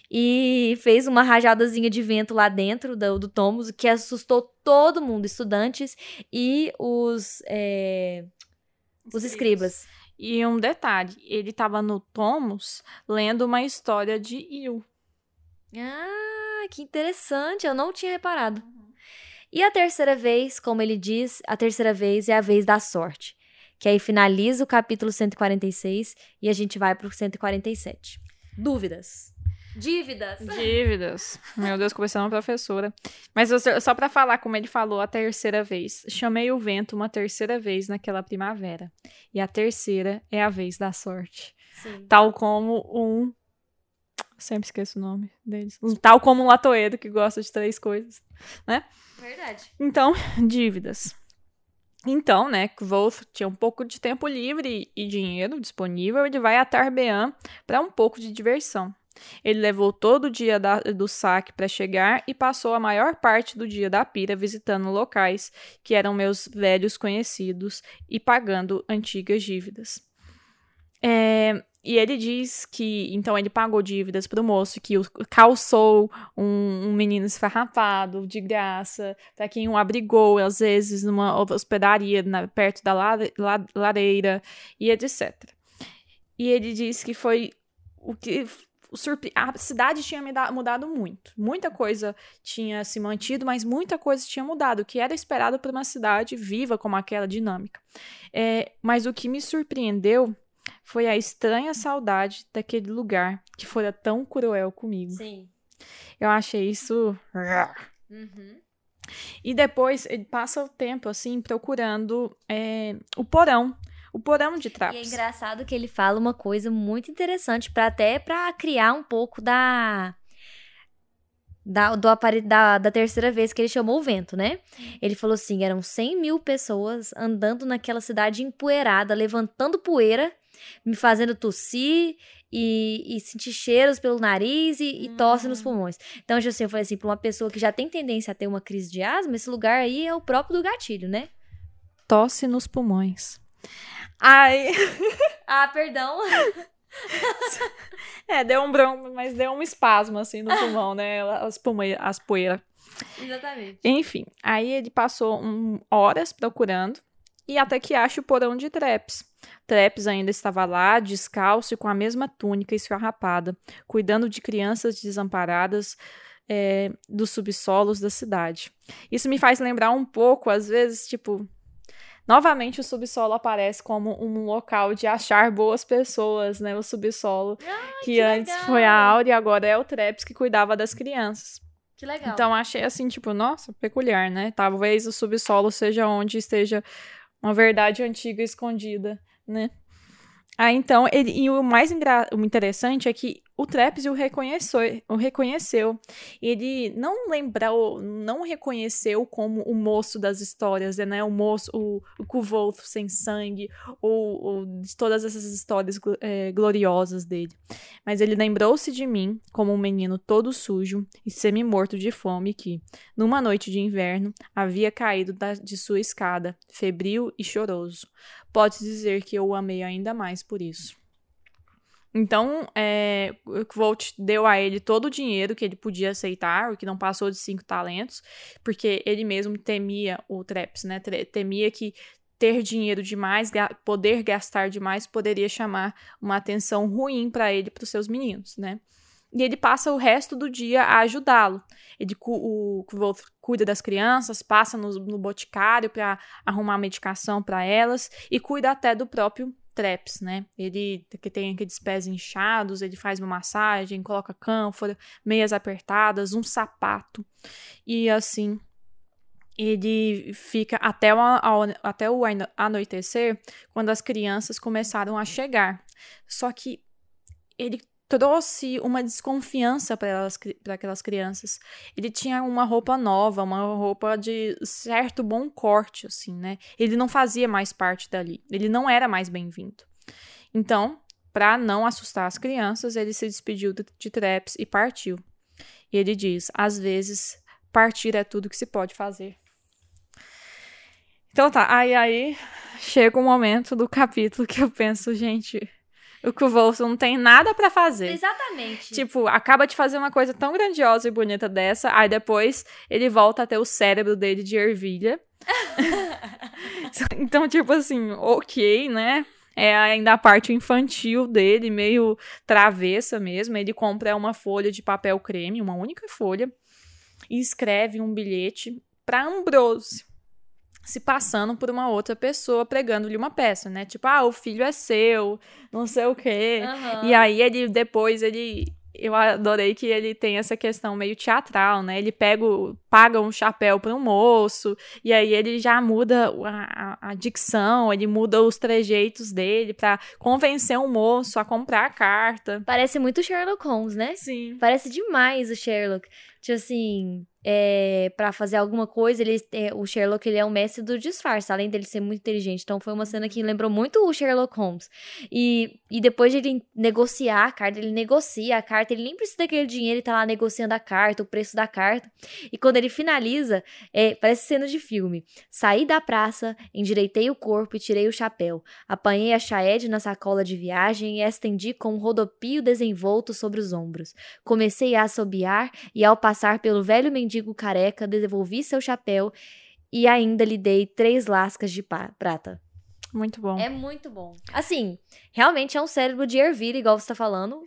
e fez uma rajadazinha de vento lá dentro do, do Tomos, que assustou todo mundo, estudantes e os, é, os escribas. E um detalhe, ele tava no Tomos lendo uma história de Il. Ah, que interessante, eu não tinha reparado. E a terceira vez, como ele diz, a terceira vez é a vez da sorte. Que aí finaliza o capítulo 146 e a gente vai pro 147. Dúvidas? Dívidas? Dívidas. Meu Deus, conversando com a professora. Mas só- pra falar como ele falou a terceira vez. Chamei o vento uma terceira vez naquela primavera. E a terceira é a vez da sorte. Sim. Tal como um. Sempre esqueço o nome deles. Tal como um latoeiro que gosta de três coisas. Verdade. Então, dívidas. Então, né, que Wolf tinha um pouco de tempo livre e dinheiro disponível, ele vai a Tarbean para um pouco de diversão. Ele levou todo o dia da- do saque para chegar e passou a maior parte do dia da pira visitando locais que eram meus velhos conhecidos e pagando antigas dívidas. É, e ele diz que então ele pagou dívidas para o moço que calçou um, um menino esfarrapado de graça, para quem o abrigou, às vezes, numa hospedaria na- perto da lare- la- lareira e etc. E ele diz que foi o que. Surpre- A cidade tinha muda- mudado muito. Muita coisa tinha se mantido, mas muita coisa tinha mudado, o que era esperado por uma cidade viva como aquela dinâmica. É, mas o que me surpreendeu foi a estranha saudade daquele lugar que fora tão cruel comigo. Sim. Eu achei isso. Uhum. E depois ele passa o tempo assim procurando é, o porão, o porão de E é trapos. engraçado que ele fala uma coisa muito interessante para até para criar um pouco da da, do apare- da, da terceira vez que ele chamou o vento, né? Ele falou assim: eram 100 mil pessoas andando naquela cidade empoeirada, levantando poeira, me fazendo tossir e, e sentir cheiros pelo nariz e, e tosse nos Hum. pulmões. Então, assim, eu falei assim: pra uma pessoa que já tem tendência a ter uma crise de asma, esse lugar aí é o próprio do gatilho, né? Tosse nos pulmões. Ai, Ah, perdão. é, deu um bronco, mas deu um espasmo assim no pulmão, né? As, as poeiras. Exatamente. Enfim, aí ele passou um, horas procurando e até que acha o porão de Treps. Treps ainda estava lá, descalço e com a mesma túnica esfarrapada, cuidando de crianças desamparadas é, dos subsolos da cidade. Isso me faz lembrar um pouco, às vezes, tipo. Novamente, o subsolo aparece como um local de achar boas pessoas, né? O subsolo, que, que antes legal! foi a Áurea e agora é o Treps que cuidava das crianças. Que legal. Então achei assim, tipo, nossa, peculiar, né? Talvez o subsolo seja onde esteja uma verdade antiga escondida, né? Ah, então, ele, e o mais engra- o interessante é que o Traps o reconheceu, o reconheceu. Ele não lembrou, não reconheceu como o moço das histórias, né? O moço, o, o Kuvolf sem sangue, ou, ou de todas essas histórias é, gloriosas dele. Mas ele lembrou-se de mim como um menino todo sujo e semi-morto de fome que, numa noite de inverno, havia caído da, de sua escada, febril e choroso. Pode dizer que eu o amei ainda mais por isso. Então, é, Volt deu a ele todo o dinheiro que ele podia aceitar, o que não passou de cinco talentos, porque ele mesmo temia o Traps, né? Temia que ter dinheiro demais, poder gastar demais, poderia chamar uma atenção ruim para ele, para os seus meninos, né? E ele passa o resto do dia a ajudá-lo. Ele o, o cuida das crianças, passa no, no boticário para arrumar medicação para elas e cuida até do próprio traps, né? Ele que tem aqueles pés inchados, ele faz uma massagem, coloca cânfora, meias apertadas, um sapato. E assim, ele fica até o, até o anoitecer, quando as crianças começaram a chegar. Só que ele trouxe uma desconfiança para aquelas crianças. Ele tinha uma roupa nova, uma roupa de certo bom corte, assim, né? Ele não fazia mais parte dali. Ele não era mais bem-vindo. Então, para não assustar as crianças, ele se despediu de, de Traps e partiu. E ele diz: às vezes, partir é tudo que se pode fazer. Então tá, aí aí chega o momento do capítulo que eu penso, gente, o Kvolf não tem nada para fazer. Exatamente. Tipo, acaba de fazer uma coisa tão grandiosa e bonita dessa, aí depois ele volta a ter o cérebro dele de ervilha. então, tipo assim, ok, né? É ainda a parte infantil dele, meio travessa mesmo. Ele compra uma folha de papel creme, uma única folha, e escreve um bilhete para Ambrose se passando por uma outra pessoa pregando-lhe uma peça, né? Tipo, ah, o filho é seu, não sei o quê. Uhum. E aí ele depois ele eu adorei que ele tem essa questão meio teatral, né? Ele pega, paga um chapéu para um moço, e aí ele já muda a, a, a dicção, ele muda os trejeitos dele para convencer um moço a comprar a carta. Parece muito Sherlock Holmes, né? Sim. Parece demais o Sherlock. Tipo assim, é, para fazer alguma coisa, ele, é, o Sherlock ele é o mestre do disfarce, além dele ser muito inteligente. Então foi uma cena que lembrou muito o Sherlock Holmes. E, e depois de ele negociar a carta, ele negocia a carta, ele nem precisa daquele dinheiro, ele tá lá negociando a carta, o preço da carta. E quando ele finaliza, é, parece cena de filme. Saí da praça, endireitei o corpo e tirei o chapéu. Apanhei a Chaed na sacola de viagem e a estendi com um rodopio desenvolto sobre os ombros. Comecei a assobiar e ao passar pelo velho mendigo mendigo careca, devolvi seu chapéu e ainda lhe dei três lascas de prata. Muito bom. É muito bom. Assim, realmente é um cérebro de ervilha, igual você tá falando.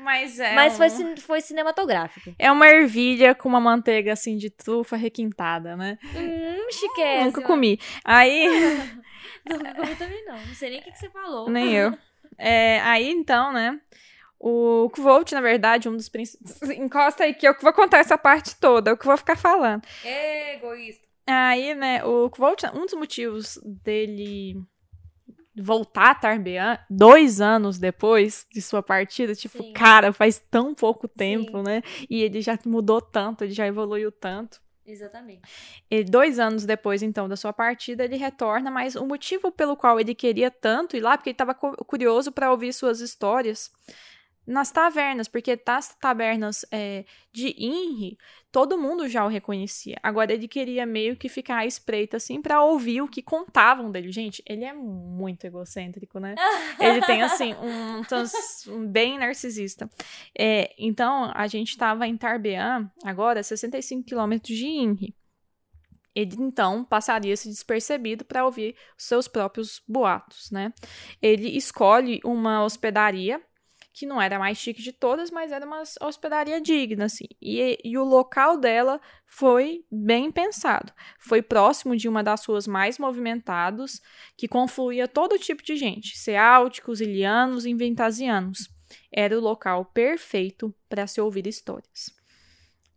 Mas é. Mas um... foi, foi cinematográfico. É uma ervilha com uma manteiga assim de trufa requintada, né? Hum. Nunca comi. Aí. Nunca comi também não. Não sei nem o que, que você falou. Nem eu. É, aí então, né? O Kvolt, na verdade, um dos principais. Encosta aí que eu vou contar essa parte toda, é o que eu vou ficar falando. É egoísta. Aí, né, o Kvolt, um dos motivos dele voltar a Tarbean dois anos depois de sua partida, tipo, Sim. cara, faz tão pouco tempo, Sim. né? E ele já mudou tanto, ele já evoluiu tanto. Exatamente. E dois anos depois, então, da sua partida, ele retorna, mas o motivo pelo qual ele queria tanto ir lá, porque ele estava curioso para ouvir suas histórias, nas tavernas, porque nas tavernas é, de Inri, todo mundo já o reconhecia. Agora ele queria meio que ficar à espreita, assim, para ouvir o que contavam dele. Gente, ele é muito egocêntrico, né? ele tem, assim, um, um bem narcisista. É, então, a gente estava em Tarbean, agora, 65 quilômetros de Inri. Ele então passaria se despercebido para ouvir seus próprios boatos, né? Ele escolhe uma hospedaria que não era a mais chique de todas, mas era uma hospedaria digna, assim. E, e o local dela foi bem pensado. Foi próximo de uma das ruas mais movimentadas, que confluía todo tipo de gente, ceálticos, ilianos e ventasianos. Era o local perfeito para se ouvir histórias.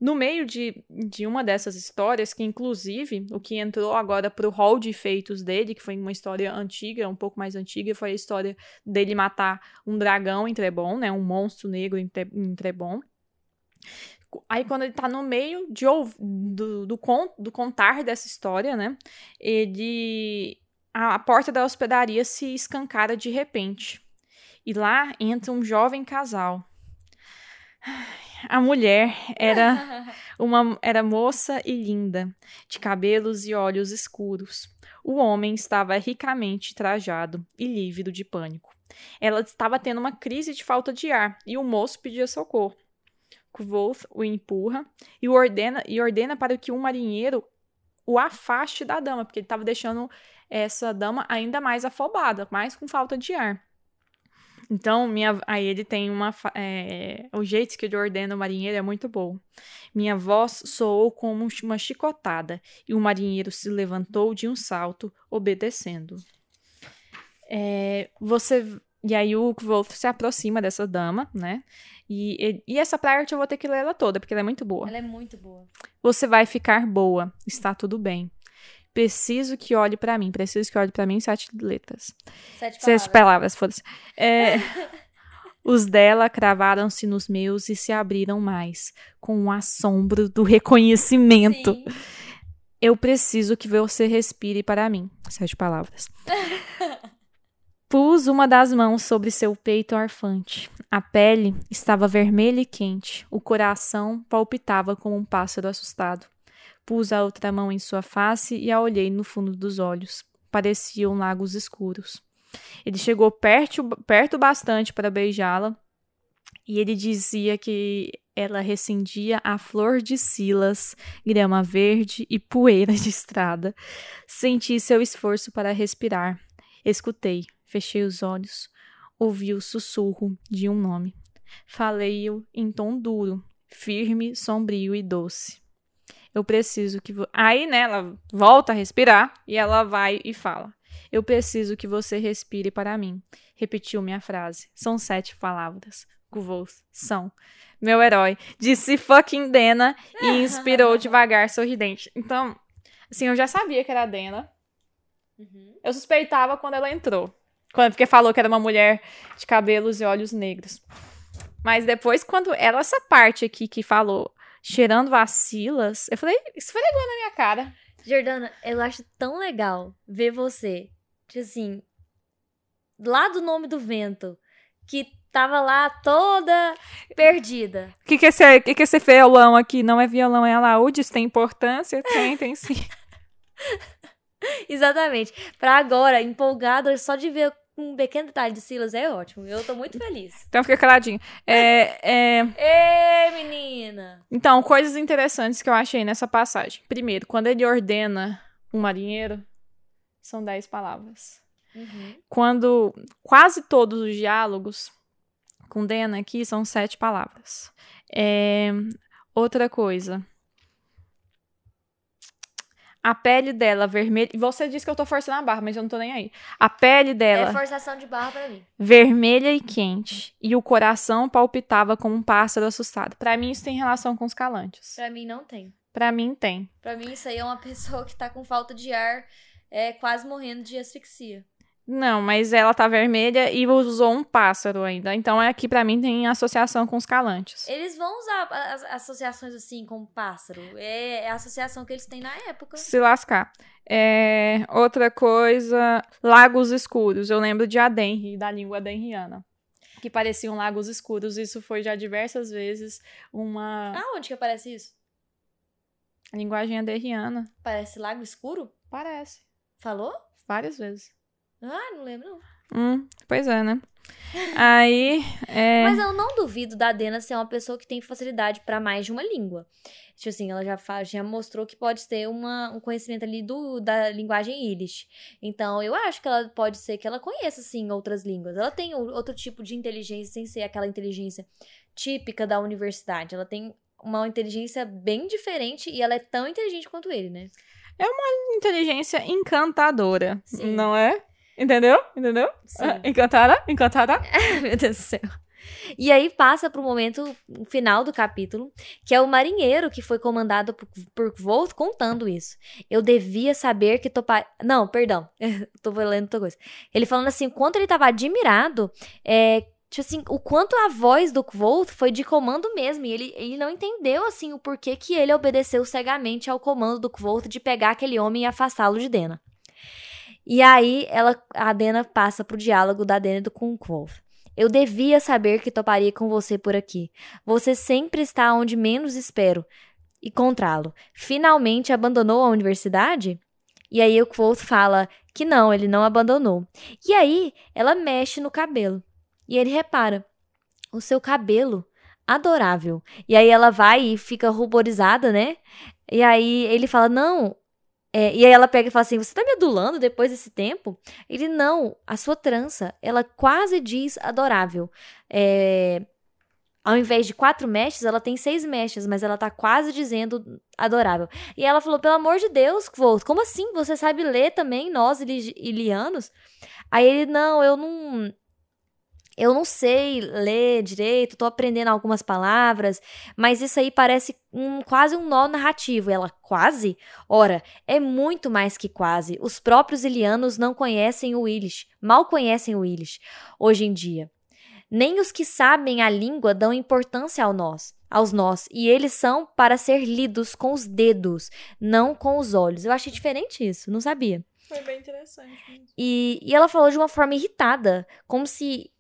No meio de, de uma dessas histórias, que inclusive o que entrou agora pro hall de feitos dele, que foi uma história antiga, um pouco mais antiga, foi a história dele matar um dragão em Trebon, né? Um monstro negro em, Tre- em Trebon. Aí, quando ele tá no meio de, do, do, con- do contar dessa história, né? Ele. A, a porta da hospedaria se escancara de repente. E lá entra um jovem casal. A mulher era uma era moça e linda, de cabelos e olhos escuros. O homem estava ricamente trajado e lívido de pânico. Ela estava tendo uma crise de falta de ar e o moço pedia socorro. Kvolf o empurra e ordena e ordena para que um marinheiro o afaste da dama, porque ele estava deixando essa dama ainda mais afobada, mais com falta de ar. Então, minha, aí ele tem uma. é, o jeito que ele ordena o marinheiro é muito bom. Minha voz soou como uma chicotada, e o marinheiro se levantou de um salto, obedecendo. É, você. E aí o Wolf se aproxima dessa dama, né? E, e, e essa parte eu vou ter que ler ela toda, porque ela é muito boa. Ela é muito boa. Você vai ficar boa, está tudo bem. Preciso que olhe pra mim, preciso que olhe pra mim, sete letras. Sete Sete palavras, foda-se. É, os dela cravaram-se nos meus e se abriram mais, com um assombro do reconhecimento. Sim. Eu preciso que você respire para mim. Sete palavras. Pus uma das mãos sobre seu peito arfante. A pele estava vermelha e quente. O coração palpitava como um pássaro assustado. Pus a outra mão em sua face e a olhei no fundo dos olhos. Pareciam lagos escuros. Ele chegou perto, perto bastante para beijá-la e ele dizia que ela recendia a flor de silas, grama verde e poeira de estrada. Senti seu esforço para respirar. Escutei, fechei os olhos, ouvi o sussurro de um nome. Falei-o em tom duro, firme, sombrio e doce. Eu preciso que. Vo... Aí, né, ela volta a respirar e ela vai e fala. Eu preciso que você respire para mim. Repetiu minha frase. São sete palavras. Kuvos são. Meu herói. Disse fucking Dena e inspirou devagar, sorridente. Então, assim, eu já sabia que era a Dena. Uhum. Eu suspeitava quando ela entrou. Quando, porque falou que era uma mulher de cabelos e olhos negros. Mas depois, quando ela, essa parte aqui que falou cheirando vacilas, eu falei, isso foi legal na minha cara. Jordana, eu acho tão legal ver você, tipo assim, lá do nome do vento, que tava lá toda perdida. O que, que, é esse, que, que é esse violão aqui? Não é violão, é alaúde? Isso tem importância? Tem, tem sim. Exatamente. Pra agora, empolgada só de ver um pequeno detalhe de Silas é ótimo. Eu tô muito feliz. Então fica caladinho. É, é, Ê, menina! Então, coisas interessantes que eu achei nessa passagem. Primeiro, quando ele ordena um marinheiro, são dez palavras. Uhum. Quando quase todos os diálogos com Dena aqui são sete palavras. É, outra coisa. A pele dela vermelha. Você disse que eu tô forçando a barra, mas eu não tô nem aí. A pele dela É forçação de barra pra mim. vermelha e quente. E o coração palpitava como um pássaro assustado. Pra mim, isso tem relação com os calantes. Pra mim não tem. Pra mim, tem. Pra mim isso aí é uma pessoa que tá com falta de ar, é, quase morrendo de asfixia. Não, mas ela tá vermelha e usou um pássaro ainda. Então, aqui pra mim tem associação com os calantes. Eles vão usar as associações assim como pássaro. É, é a associação que eles têm na época. Se lascar. É, outra coisa, lagos escuros. Eu lembro de Adenri, da língua adenriana. Que pareciam lagos escuros. Isso foi já diversas vezes uma Ah, onde que aparece isso? linguagem adenriana. Parece lago escuro? Parece. Falou? Várias vezes. Ah, não lembro não. Hum, pois é, né? Aí, é... Mas eu não duvido da Dena ser uma pessoa que tem facilidade pra mais de uma língua. Tipo assim, ela já, faz, já mostrou que pode ter uma, um conhecimento ali do, da linguagem Yiddish. Então, eu acho que ela pode ser que ela conheça, sim, outras línguas. Ela tem outro tipo de inteligência, sem ser aquela inteligência típica da universidade. Ela tem uma inteligência bem diferente e ela é tão inteligente quanto ele, né? inteligência encantadora, Sim. não é? Entendeu? Entendeu? Sim. Ah, Encantada? Encantada? Meu Deus do céu. E aí passa pro momento final do capítulo, que é o marinheiro que foi comandado por, por Volt contando isso. Eu devia saber que topar. Não, perdão. Tô lendo outra coisa. Ele falando assim, quanto ele tava admirado, é, Tipo assim, o quanto a voz do Kvolt foi de comando mesmo. E ele, ele não entendeu, assim, o porquê que ele obedeceu cegamente ao comando do Kvolt de pegar aquele homem e afastá-lo de Dena. E aí, ela, a Dena passa pro diálogo da Dena com o Kvolt. Eu devia saber que toparia com você por aqui. Você sempre está onde menos espero. Encontrá-lo. Finalmente abandonou a universidade? E aí o Kvolt fala que não, ele não abandonou. E aí, ela mexe no cabelo. E ele repara: o seu cabelo adorável. E aí ela vai e fica ruborizada, né? E aí ele fala: Não. É, e aí ela pega e fala assim: Você tá me adulando depois desse tempo? Ele: Não, a sua trança, ela quase diz adorável. É, ao invés de quatro mechas, ela tem seis mechas, mas ela tá quase dizendo adorável. E ela falou: Pelo amor de Deus, Kvolt, como assim? Você sabe ler também, nós, ilianos? Aí ele: Não, eu não eu não sei ler direito, tô aprendendo algumas palavras, mas isso aí parece um, quase um nó narrativo. Ela, quase? Ora, é muito mais que quase. Os próprios ilianos não conhecem o Willis, mal conhecem o Willis, hoje em dia. Nem os que sabem a língua dão importância ao nós, aos nós, e eles são para ser lidos com os dedos, não com os olhos. Eu achei diferente isso, não sabia. Foi bem interessante. E, e ela falou de uma forma irritada, como se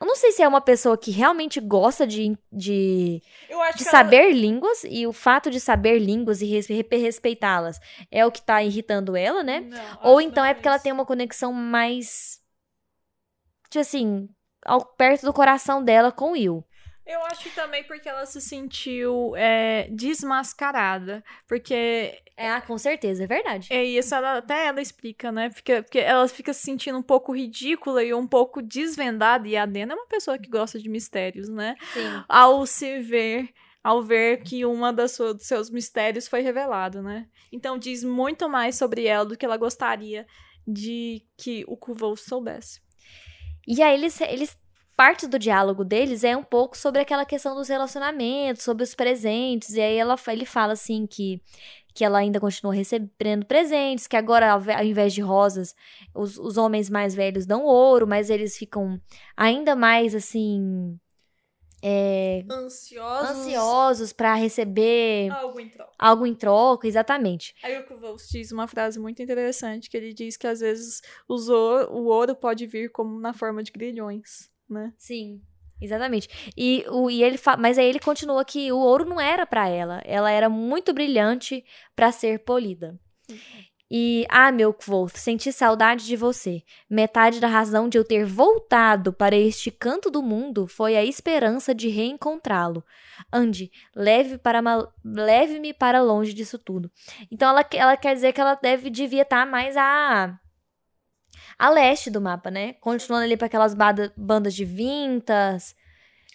eu não sei se é uma pessoa que realmente gosta de, de, de saber ela... línguas e o fato de saber línguas e respeitá-las é o que tá irritando ela, né? Não, Ou então é, é porque ela tem uma conexão mais. Tipo assim, ao, perto do coração dela com o Will. Eu acho também porque ela se sentiu é, desmascarada. Porque. É, com certeza, é verdade. É isso, ela, até ela explica, né? Porque, porque ela fica se sentindo um pouco ridícula e um pouco desvendada. E a Dena é uma pessoa que gosta de mistérios, né? Sim. Ao se ver. Ao ver que uma das sua, dos seus mistérios foi revelado, né? Então diz muito mais sobre ela do que ela gostaria de que o Kuvou soubesse. E aí eles, eles parte do diálogo deles é um pouco sobre aquela questão dos relacionamentos, sobre os presentes. E aí ela, ele fala assim que, que ela ainda continua recebendo presentes, que agora, ao invés de rosas, os, os homens mais velhos dão ouro, mas eles ficam ainda mais assim. É, ansiosos, ansiosos para receber algo em troca. Algo em troca, exatamente. Aí o Kuvos diz uma frase muito interessante, que ele diz que às vezes o ouro, o ouro pode vir como na forma de grilhões né? Sim. Exatamente. E, o, e ele mas aí ele continua que o ouro não era para ela. Ela era muito brilhante para ser polida. E, ah, meu Kvoth, senti saudade de você. Metade da razão de eu ter voltado para este canto do mundo foi a esperança de reencontrá-lo. Ande, leve para leve-me para longe disso tudo. Então ela, ela quer dizer que ela deve devia estar tá mais a a leste do mapa, né? Continuando ali para aquelas bandas de Vintas.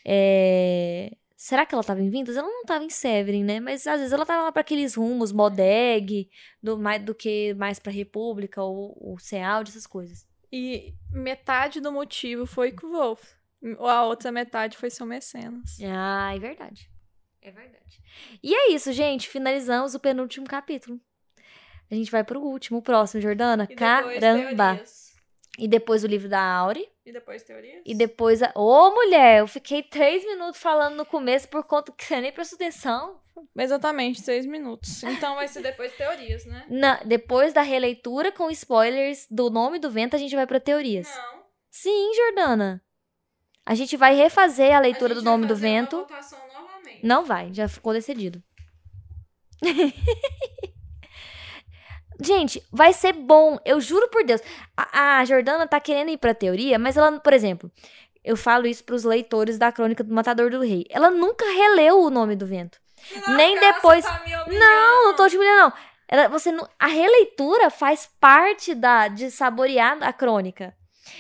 É... Será que ela tava em Vintas? Ela não tava em Severin, né? Mas às vezes ela tava lá pra aqueles rumos, Modeg, do, mais, do que mais pra República ou, ou Seald, essas coisas. E metade do motivo foi com o Wolf. A outra metade foi seu mecenas. Ah, é verdade. É verdade. E é isso, gente. Finalizamos o penúltimo capítulo. A gente vai pro último, o próximo, Jordana. Caramba! E depois o livro da Auri. E depois teorias. E depois. A... Ô, mulher, eu fiquei três minutos falando no começo por conta que você nem prestou atenção. Exatamente, seis minutos. Então vai ser depois teorias, né? Na, depois da releitura com spoilers do nome do vento, a gente vai pra teorias. Não. Sim, Jordana. A gente vai refazer a leitura a do nome do vento. Não vai, já ficou decidido. Gente, vai ser bom, eu juro por Deus. A, a Jordana tá querendo ir pra teoria, mas ela, por exemplo, eu falo isso pros leitores da Crônica do Matador do Rei. Ela nunca releu o nome do vento. Não, Nem depois. Tá não, não tô te humilhando, não. Ela, você não, a releitura faz parte da de saborear a crônica.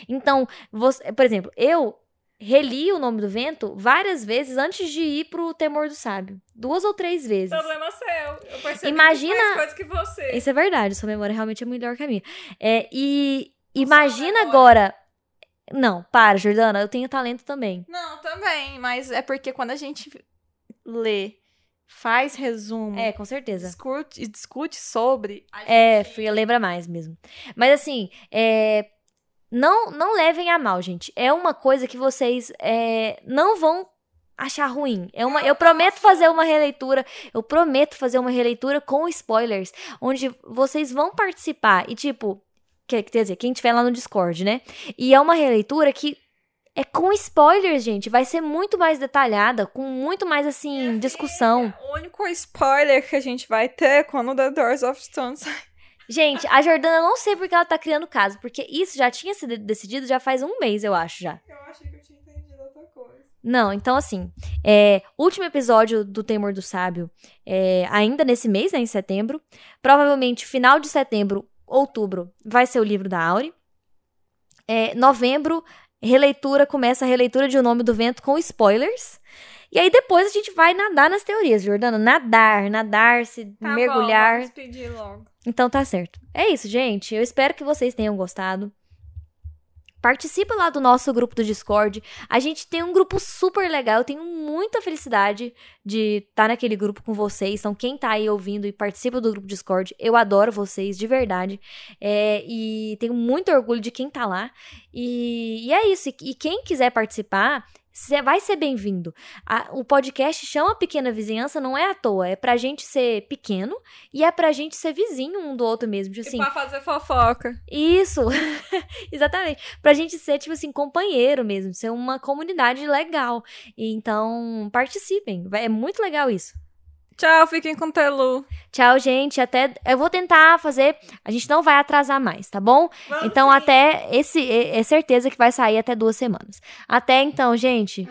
Então, você, por exemplo, eu reli o nome do vento várias vezes antes de ir pro Temor do Sábio. Duas ou três vezes. Problema seu. Eu percebi imagina... mais coisas que você. Isso é verdade, sua memória realmente é melhor que a minha. É, e imagina agora. Não, para, Jordana, eu tenho talento também. Não, também, mas é porque quando a gente lê, faz resumo, É, com certeza. discute, discute sobre. É, gente- fui, lembra mais mesmo. Mas assim, é, não, não levem a mal, gente. É uma coisa que vocês é, não vão achar ruim. É uma, eu prometo fazer uma releitura. Eu prometo fazer uma releitura com spoilers, onde vocês vão participar e tipo, quer, quer dizer, quem tiver lá no Discord, né? E é uma releitura que é com spoilers, gente. Vai ser muito mais detalhada, com muito mais assim discussão. O único spoiler que a gente vai ter é quando The Doors of Stone sai. Gente, a Jordana não sei porque ela tá criando caso, porque isso já tinha sido decidido já faz um mês, eu acho já. Eu achei que eu tinha entendido outra coisa. Não, então assim, é, último episódio do Temor do Sábio, é, ainda nesse mês, né, em setembro. Provavelmente final de setembro, outubro, vai ser o livro da Auri. É, novembro, releitura, começa a releitura de O Nome do Vento com spoilers. E aí depois a gente vai nadar nas teorias, Jordana. Nadar, nadar, se Tá mergulhar. Bom, vamos pedir logo. Então tá certo. É isso, gente. Eu espero que vocês tenham gostado. Participa lá do nosso grupo do Discord. A gente tem um grupo super legal. Eu tenho muita felicidade de estar naquele grupo com vocês. Então, quem tá aí ouvindo e participa do grupo Discord, eu adoro vocês, de verdade. É, e tenho muito orgulho de quem tá lá. E, e é isso. E, e quem quiser participar, cê vai ser bem-vindo. O podcast chama Pequena Vizinhança, não é à toa. É pra gente ser pequeno e é pra gente ser vizinho um do outro mesmo. Tipo E assim, pra fazer fofoca. isso, exatamente. Pra gente ser, tipo assim, companheiro mesmo, ser uma comunidade legal. Então, participem. É muito legal isso. Tchau, fiquem com o Telu. Tchau, gente. Até. Eu vou tentar fazer. A gente não vai atrasar mais, tá bom? Vamos então, sim. até. Esse é é certeza que vai sair até duas semanas. Até então, gente.